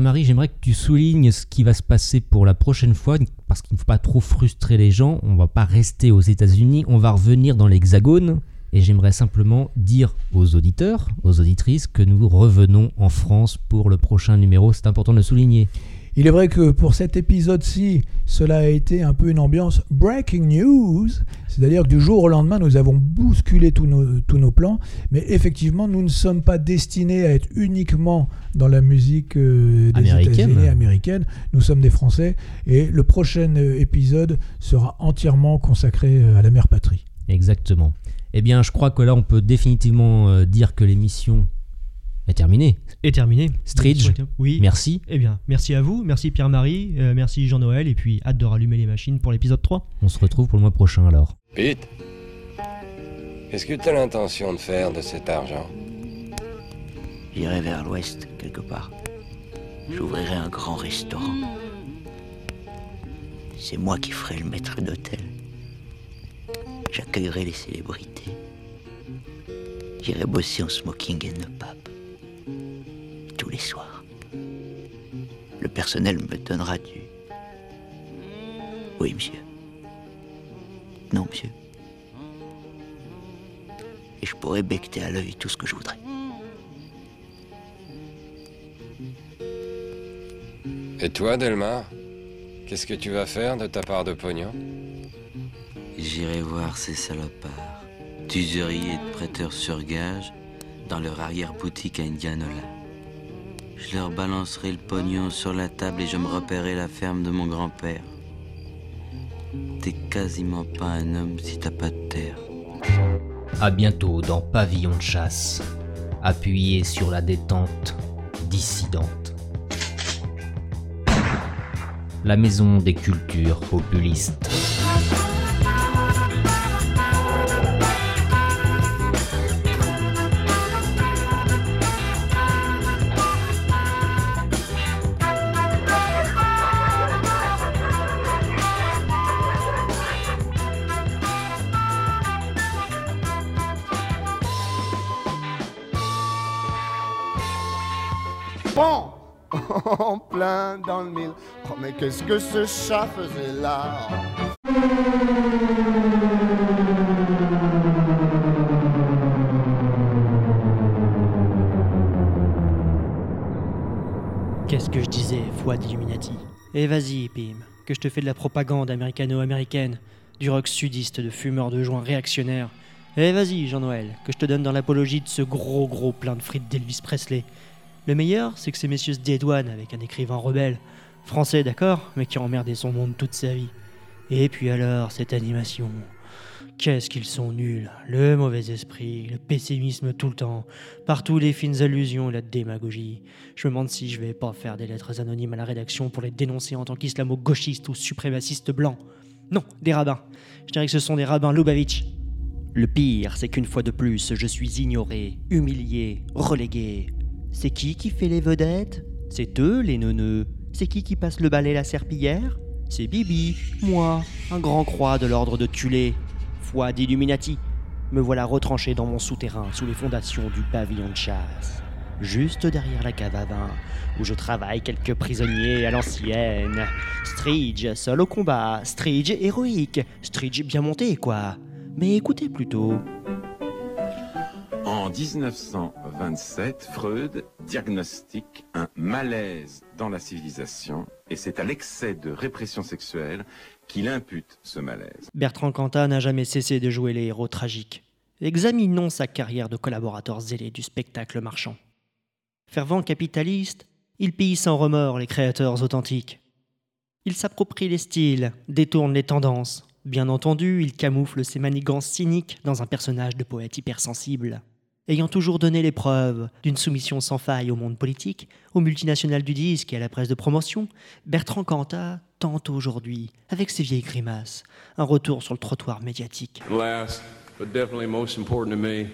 Pierre-Marie, j'aimerais que tu soulignes ce qui va se passer pour la prochaine fois, parce qu'il ne faut pas trop frustrer les gens. On va pas rester aux États-Unis, on va revenir dans l'Hexagone. Et j'aimerais simplement dire aux auditeurs, aux auditrices, que nous revenons en France pour le prochain numéro. C'est important de le souligner. Il est vrai que pour cet épisode-ci, cela a été un peu une ambiance breaking news, c'est-à-dire que du jour au lendemain, nous avons bousculé tous nos, tous nos plans, mais effectivement, nous ne sommes pas destinés à être uniquement dans la musique euh, des Américaine. États-Unis américaine. Nous sommes des Français, et le prochain euh, épisode sera entièrement consacré euh, à la mère patrie. Exactement. Eh bien, je crois que là, on peut définitivement dire que l'émission est terminée. Est terminée. Stridge, Oui. merci. Eh bien, merci à vous, merci Pierre-Marie, euh, merci Jean-Noël, et puis hâte de rallumer les machines pour l'épisode 3. On se retrouve pour le mois prochain alors. Pete, qu'est-ce que tu as l'intention de faire de cet argent? J'irai vers l'ouest, quelque part. J'ouvrirai un grand restaurant. C'est moi qui ferai le maître d'hôtel. J'accueillerai les célébrités. J'irai bosser en smoking et no pape. Tous les soirs. Le personnel me donnera du. Oui, monsieur. Non, monsieur. Et je pourrai becter à l'œil tout ce que je voudrais. Et toi, Delmar Qu'est-ce que tu vas faire de ta part de pognon? J'irai voir ces salopards, d'usuriers et de prêteurs sur gage, dans leur arrière-boutique à Indianola. Je leur balancerai le pognon sur la table et je me repérerai la ferme de mon grand-père. T'es quasiment pas un homme si t'as pas de terre. À bientôt dans Pavillon de chasse, appuyé sur la détente dissidente. La maison des cultures populistes. Qu'est-ce que ce chat faisait là Qu'est-ce que je disais, foi d'Illuminati Eh vas-y, Pim, que je te fais de la propagande américano-américaine, du rock sudiste de fumeurs de joints réactionnaires. Eh vas-y, Jean-Noël, que je te donne dans l'apologie de ce gros gros plein de frites d'Elvis Presley. Le meilleur, c'est que ces messieurs se dédouanent avec un écrivain rebelle. Français, d'accord, mais qui a emmerdé son monde toute sa vie. Et puis alors, cette animation. Qu'est-ce qu'ils sont nuls. Le mauvais esprit, le pessimisme tout le temps, partout les fines allusions et la démagogie. Je me demande si je vais pas faire des lettres anonymes à la rédaction pour les dénoncer en tant qu'islamo-gauchistes ou suprémacistes blancs. Non, des rabbins. Je dirais que ce sont des rabbins Lubavitch. Le pire, c'est qu'une fois de plus, je suis ignoré, humilié, relégué. C'est qui qui fait les vedettes? C'est eux, les neuneux. C'est qui qui passe le balai la serpillière? C'est Bibi, moi, un grand croix de l'ordre de Tulé. Foi d'Illuminati. Me voilà retranché dans mon souterrain sous les fondations du pavillon de chasse. Juste derrière la cave à vin, où je travaille quelques prisonniers à l'ancienne. Stridge, seul au combat. Stridge héroïque. Stridge bien monté, quoi. Mais écoutez plutôt. En 1927, Freud diagnostique un malaise la civilisation et c'est à l'excès de répression sexuelle qu'il impute ce malaise. Bertrand Cantat n'a jamais cessé de jouer les héros tragiques. Examinons sa carrière de collaborateur zélé du spectacle marchand. Fervent capitaliste, il pille sans remords les créateurs authentiques. Il s'approprie les styles, détourne les tendances. Bien entendu, il camoufle ses manigances cyniques dans un personnage de poète hypersensible. Ayant toujours donné les preuves d'une soumission sans faille au monde politique, aux multinationales du disque et à la presse de promotion, Bertrand Cantat tente aujourd'hui, avec ses vieilles grimaces, un retour sur le trottoir médiatique. Last, but definitely most important to me,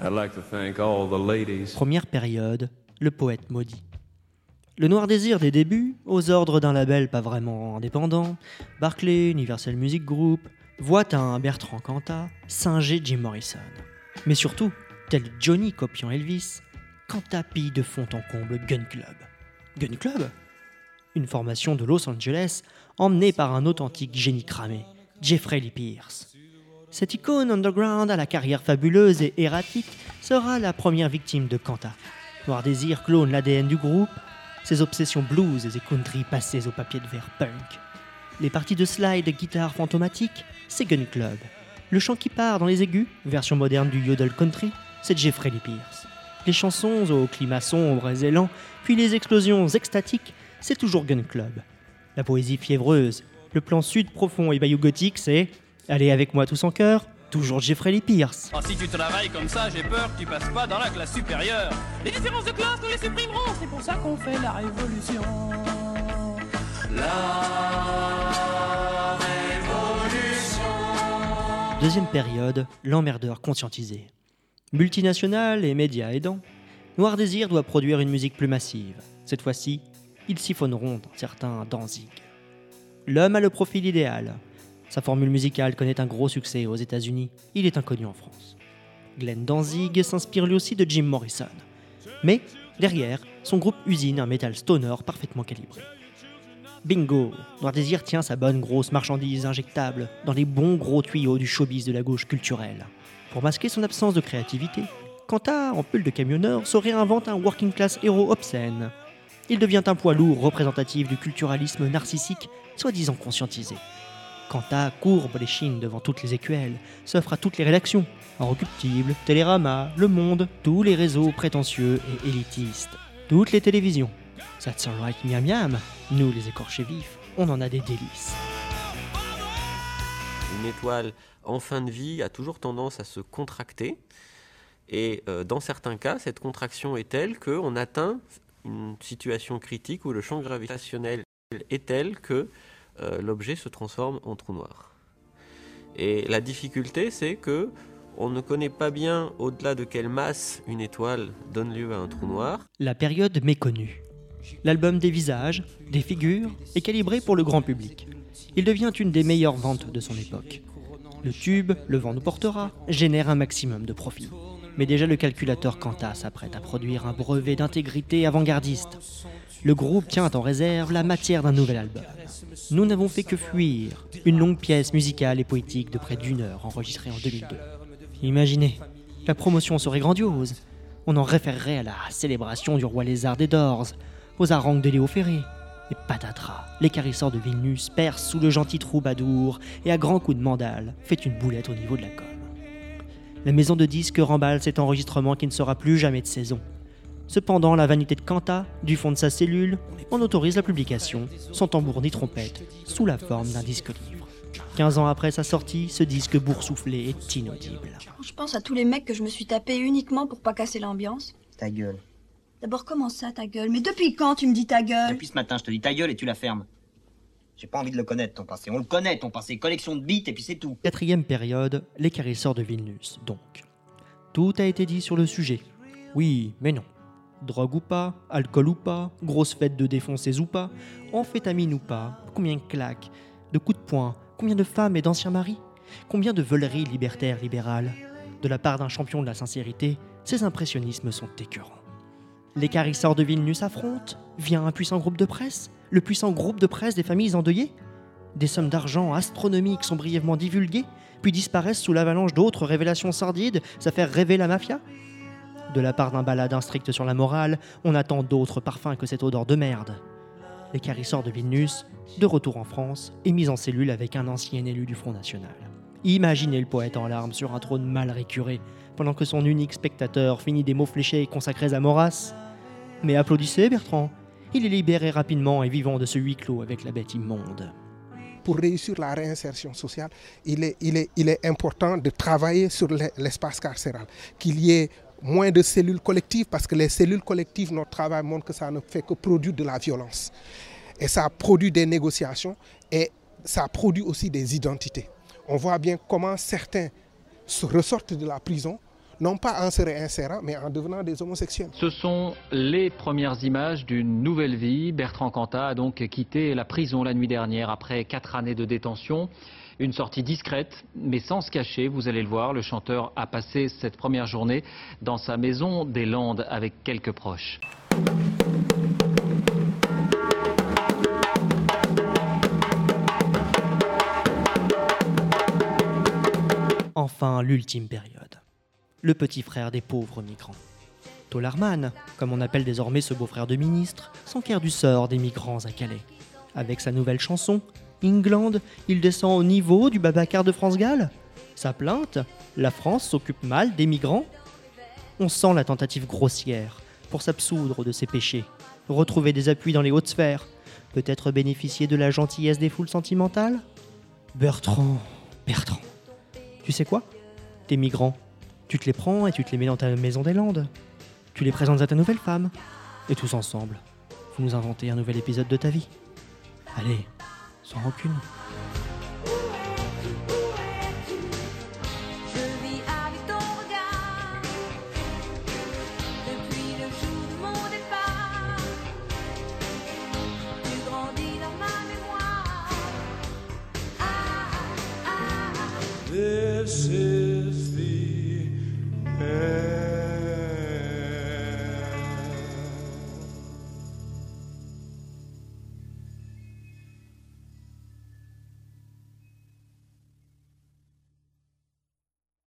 I'd like to thank all the ladies. Première période, le poète maudit. Le noir désir des débuts, aux ordres d'un label pas vraiment indépendant, Barclay, Universal Music Group, voit un Bertrand Cantat singer Jim Morrison. Mais surtout, tel Johnny copiant Elvis, Cantat pille de fond en comble Gun Club. Gun Club? Une formation de Los Angeles emmenée par un authentique génie cramé, Jeffrey Lee Pierce. Cette icône underground à la carrière fabuleuse et erratique sera la première victime de Cantat. Noir Désir clone l'ADN du groupe, ses obsessions blues et country passées au papier de verre punk. Les parties de slide guitare fantomatique, c'est Gun Club. Le chant qui part dans les aigus, version moderne du yodel country, c'est Jeffrey Lee Pierce. Les chansons au climat sombre et zélant, puis les explosions extatiques, c'est toujours Gun Club. La poésie fiévreuse, le plan sud profond et bayou gothique, c'est Allez avec moi tous en cœur, toujours Jeffrey Lee Pierce. Oh, si tu travailles comme ça, j'ai peur que tu passes pas dans la classe supérieure. Les différences de classe, nous les supprimerons. C'est pour ça qu'on fait la révolution. La Deuxième période, l'emmerdeur conscientisé. Multinational et médias aidants, Noir Désir doit produire une musique plus massive. Cette fois-ci, ils siphonneront dans certains Danzig. L'homme a le profil idéal. Sa formule musicale connaît un gros succès aux États-Unis. Il est inconnu en France. Glenn Danzig s'inspire lui aussi de Jim Morrison. Mais, derrière, son groupe usine un métal stoner parfaitement calibré. Bingo Noir Désir tient sa bonne grosse marchandise injectable dans les bons gros tuyaux du showbiz de la gauche culturelle. Pour masquer son absence de créativité, Quanta, en pull de camionneur, se réinvente un working class héros obscène. Il devient un poids lourd représentatif du culturalisme narcissique, soi-disant conscientisé. Quanta courbe les chines devant toutes les écuelles, s'offre à toutes les rédactions, Inrecuptible, Télérama, Le Monde, tous les réseaux prétentieux et élitistes, toutes les télévisions. That's alright miam miam, nous les écorchés vifs, on en a des délices. Une étoile en fin de vie a toujours tendance à se contracter. Et euh, dans certains cas, cette contraction est telle qu'on atteint une situation critique où le champ gravitationnel est tel que euh, l'objet se transforme en trou noir. Et la difficulté, c'est que on ne connaît pas bien au-delà de quelle masse une étoile donne lieu à un trou noir. La période méconnue. L'album des visages, des figures, est calibré pour le grand public. Il devient une des meilleures ventes de son époque. Le tube, le vent nous portera, génère un maximum de profit. Mais déjà le calculateur Quanta s'apprête à produire un brevet d'intégrité avant-gardiste. Le groupe tient en réserve la matière d'un nouvel album. Nous n'avons fait que fuir une longue pièce musicale et poétique de près d'une heure enregistrée en 2002. Imaginez, la promotion serait grandiose. On en référerait à la célébration du roi lézard des Doors, aux harangues de Léo Ferré. Et patatras, l'écarisseur de Vilnius perce sous le gentil troubadour et à grands coups de mandale fait une boulette au niveau de la com. La maison de disques remballe cet enregistrement qui ne sera plus jamais de saison. Cependant, la vanité de Quanta, du fond de sa cellule, en autorise la publication, sans tambour ni trompette, sous la forme d'un disque livre. 15 ans après sa sortie, ce disque boursouflé est inaudible. Je pense à tous les mecs que je me suis tapé uniquement pour pas casser l'ambiance. Ta gueule. D'abord, comment ça, ta gueule? Mais depuis quand tu me dis ta gueule? Depuis ce matin, je te dis ta gueule et tu la fermes. J'ai pas envie de le connaître, ton passé. On le connaît, ton passé. Collection de bites et puis c'est tout. Quatrième période, l'écarisseur de Vilnius, donc. Tout a été dit sur le sujet. Oui, mais non. Drogue ou pas, alcool ou pas, grosse fête de défoncés ou pas, amphétamine ou pas, combien de claques, de coups de poing, combien de femmes et d'anciens maris, combien de voleries libertaires libérales. De la part d'un champion de la sincérité, ces impressionnismes sont écœurants. L'écarisseur de Vilnius affronte, vient un puissant groupe de presse, le puissant groupe de presse des familles endeuillées. Des sommes d'argent astronomiques sont brièvement divulguées, puis disparaissent sous l'avalanche d'autres révélations sordides, ça fait rêver la mafia. De la part d'un baladin strict sur la morale, on attend d'autres parfums que cette odeur de merde. L'écarisseur de Vilnius, de retour en France, est mis en cellule avec un ancien élu du Front National. Imaginez le poète en larmes sur un trône mal récuré, pendant que son unique spectateur finit des mots fléchés consacrés à Maurras. Mais applaudissez Bertrand, il est libéré rapidement et vivant de ce huis clos avec la bête immonde. Pour réussir la réinsertion sociale, il est, important de travailler sur l'e- l'espace carcéral, qu'il y ait moins de cellules collectives, parce que les cellules collectives, notre travail montre que ça ne fait que produire de la violence. Et ça produit des négociations et ça produit aussi des identités. On voit bien comment certains ressortent de la prison, non pas en se réinsérant, mais en devenant des homosexuels. Ce sont les premières images d'une nouvelle vie. Bertrand Cantat a donc quitté la prison la nuit dernière après quatre années de détention. Une sortie discrète, mais sans se cacher, vous allez le voir. Le chanteur a passé cette première journée dans sa maison des Landes avec quelques proches. Enfin, l'ultime période. Le petit frère des pauvres migrants. Tolarman, comme on appelle désormais ce beau-frère de ministre, s'enquiert du sort des migrants à Calais. Avec sa nouvelle chanson, England, il descend au niveau du Babacar de France Gall. Sa plainte, la France s'occupe mal des migrants. On sent la tentative grossière pour s'absoudre de ses péchés, retrouver des appuis dans les hautes sphères, peut-être bénéficier de la gentillesse des foules sentimentales. Bertrand, Bertrand, tu sais quoi? Tes migrants, tu te les prends et tu te les mets dans ta maison des Landes. Tu les présentes à ta nouvelle femme. Et tous ensemble, vous nous inventez un nouvel épisode de ta vie. Allez, sans rancune. This is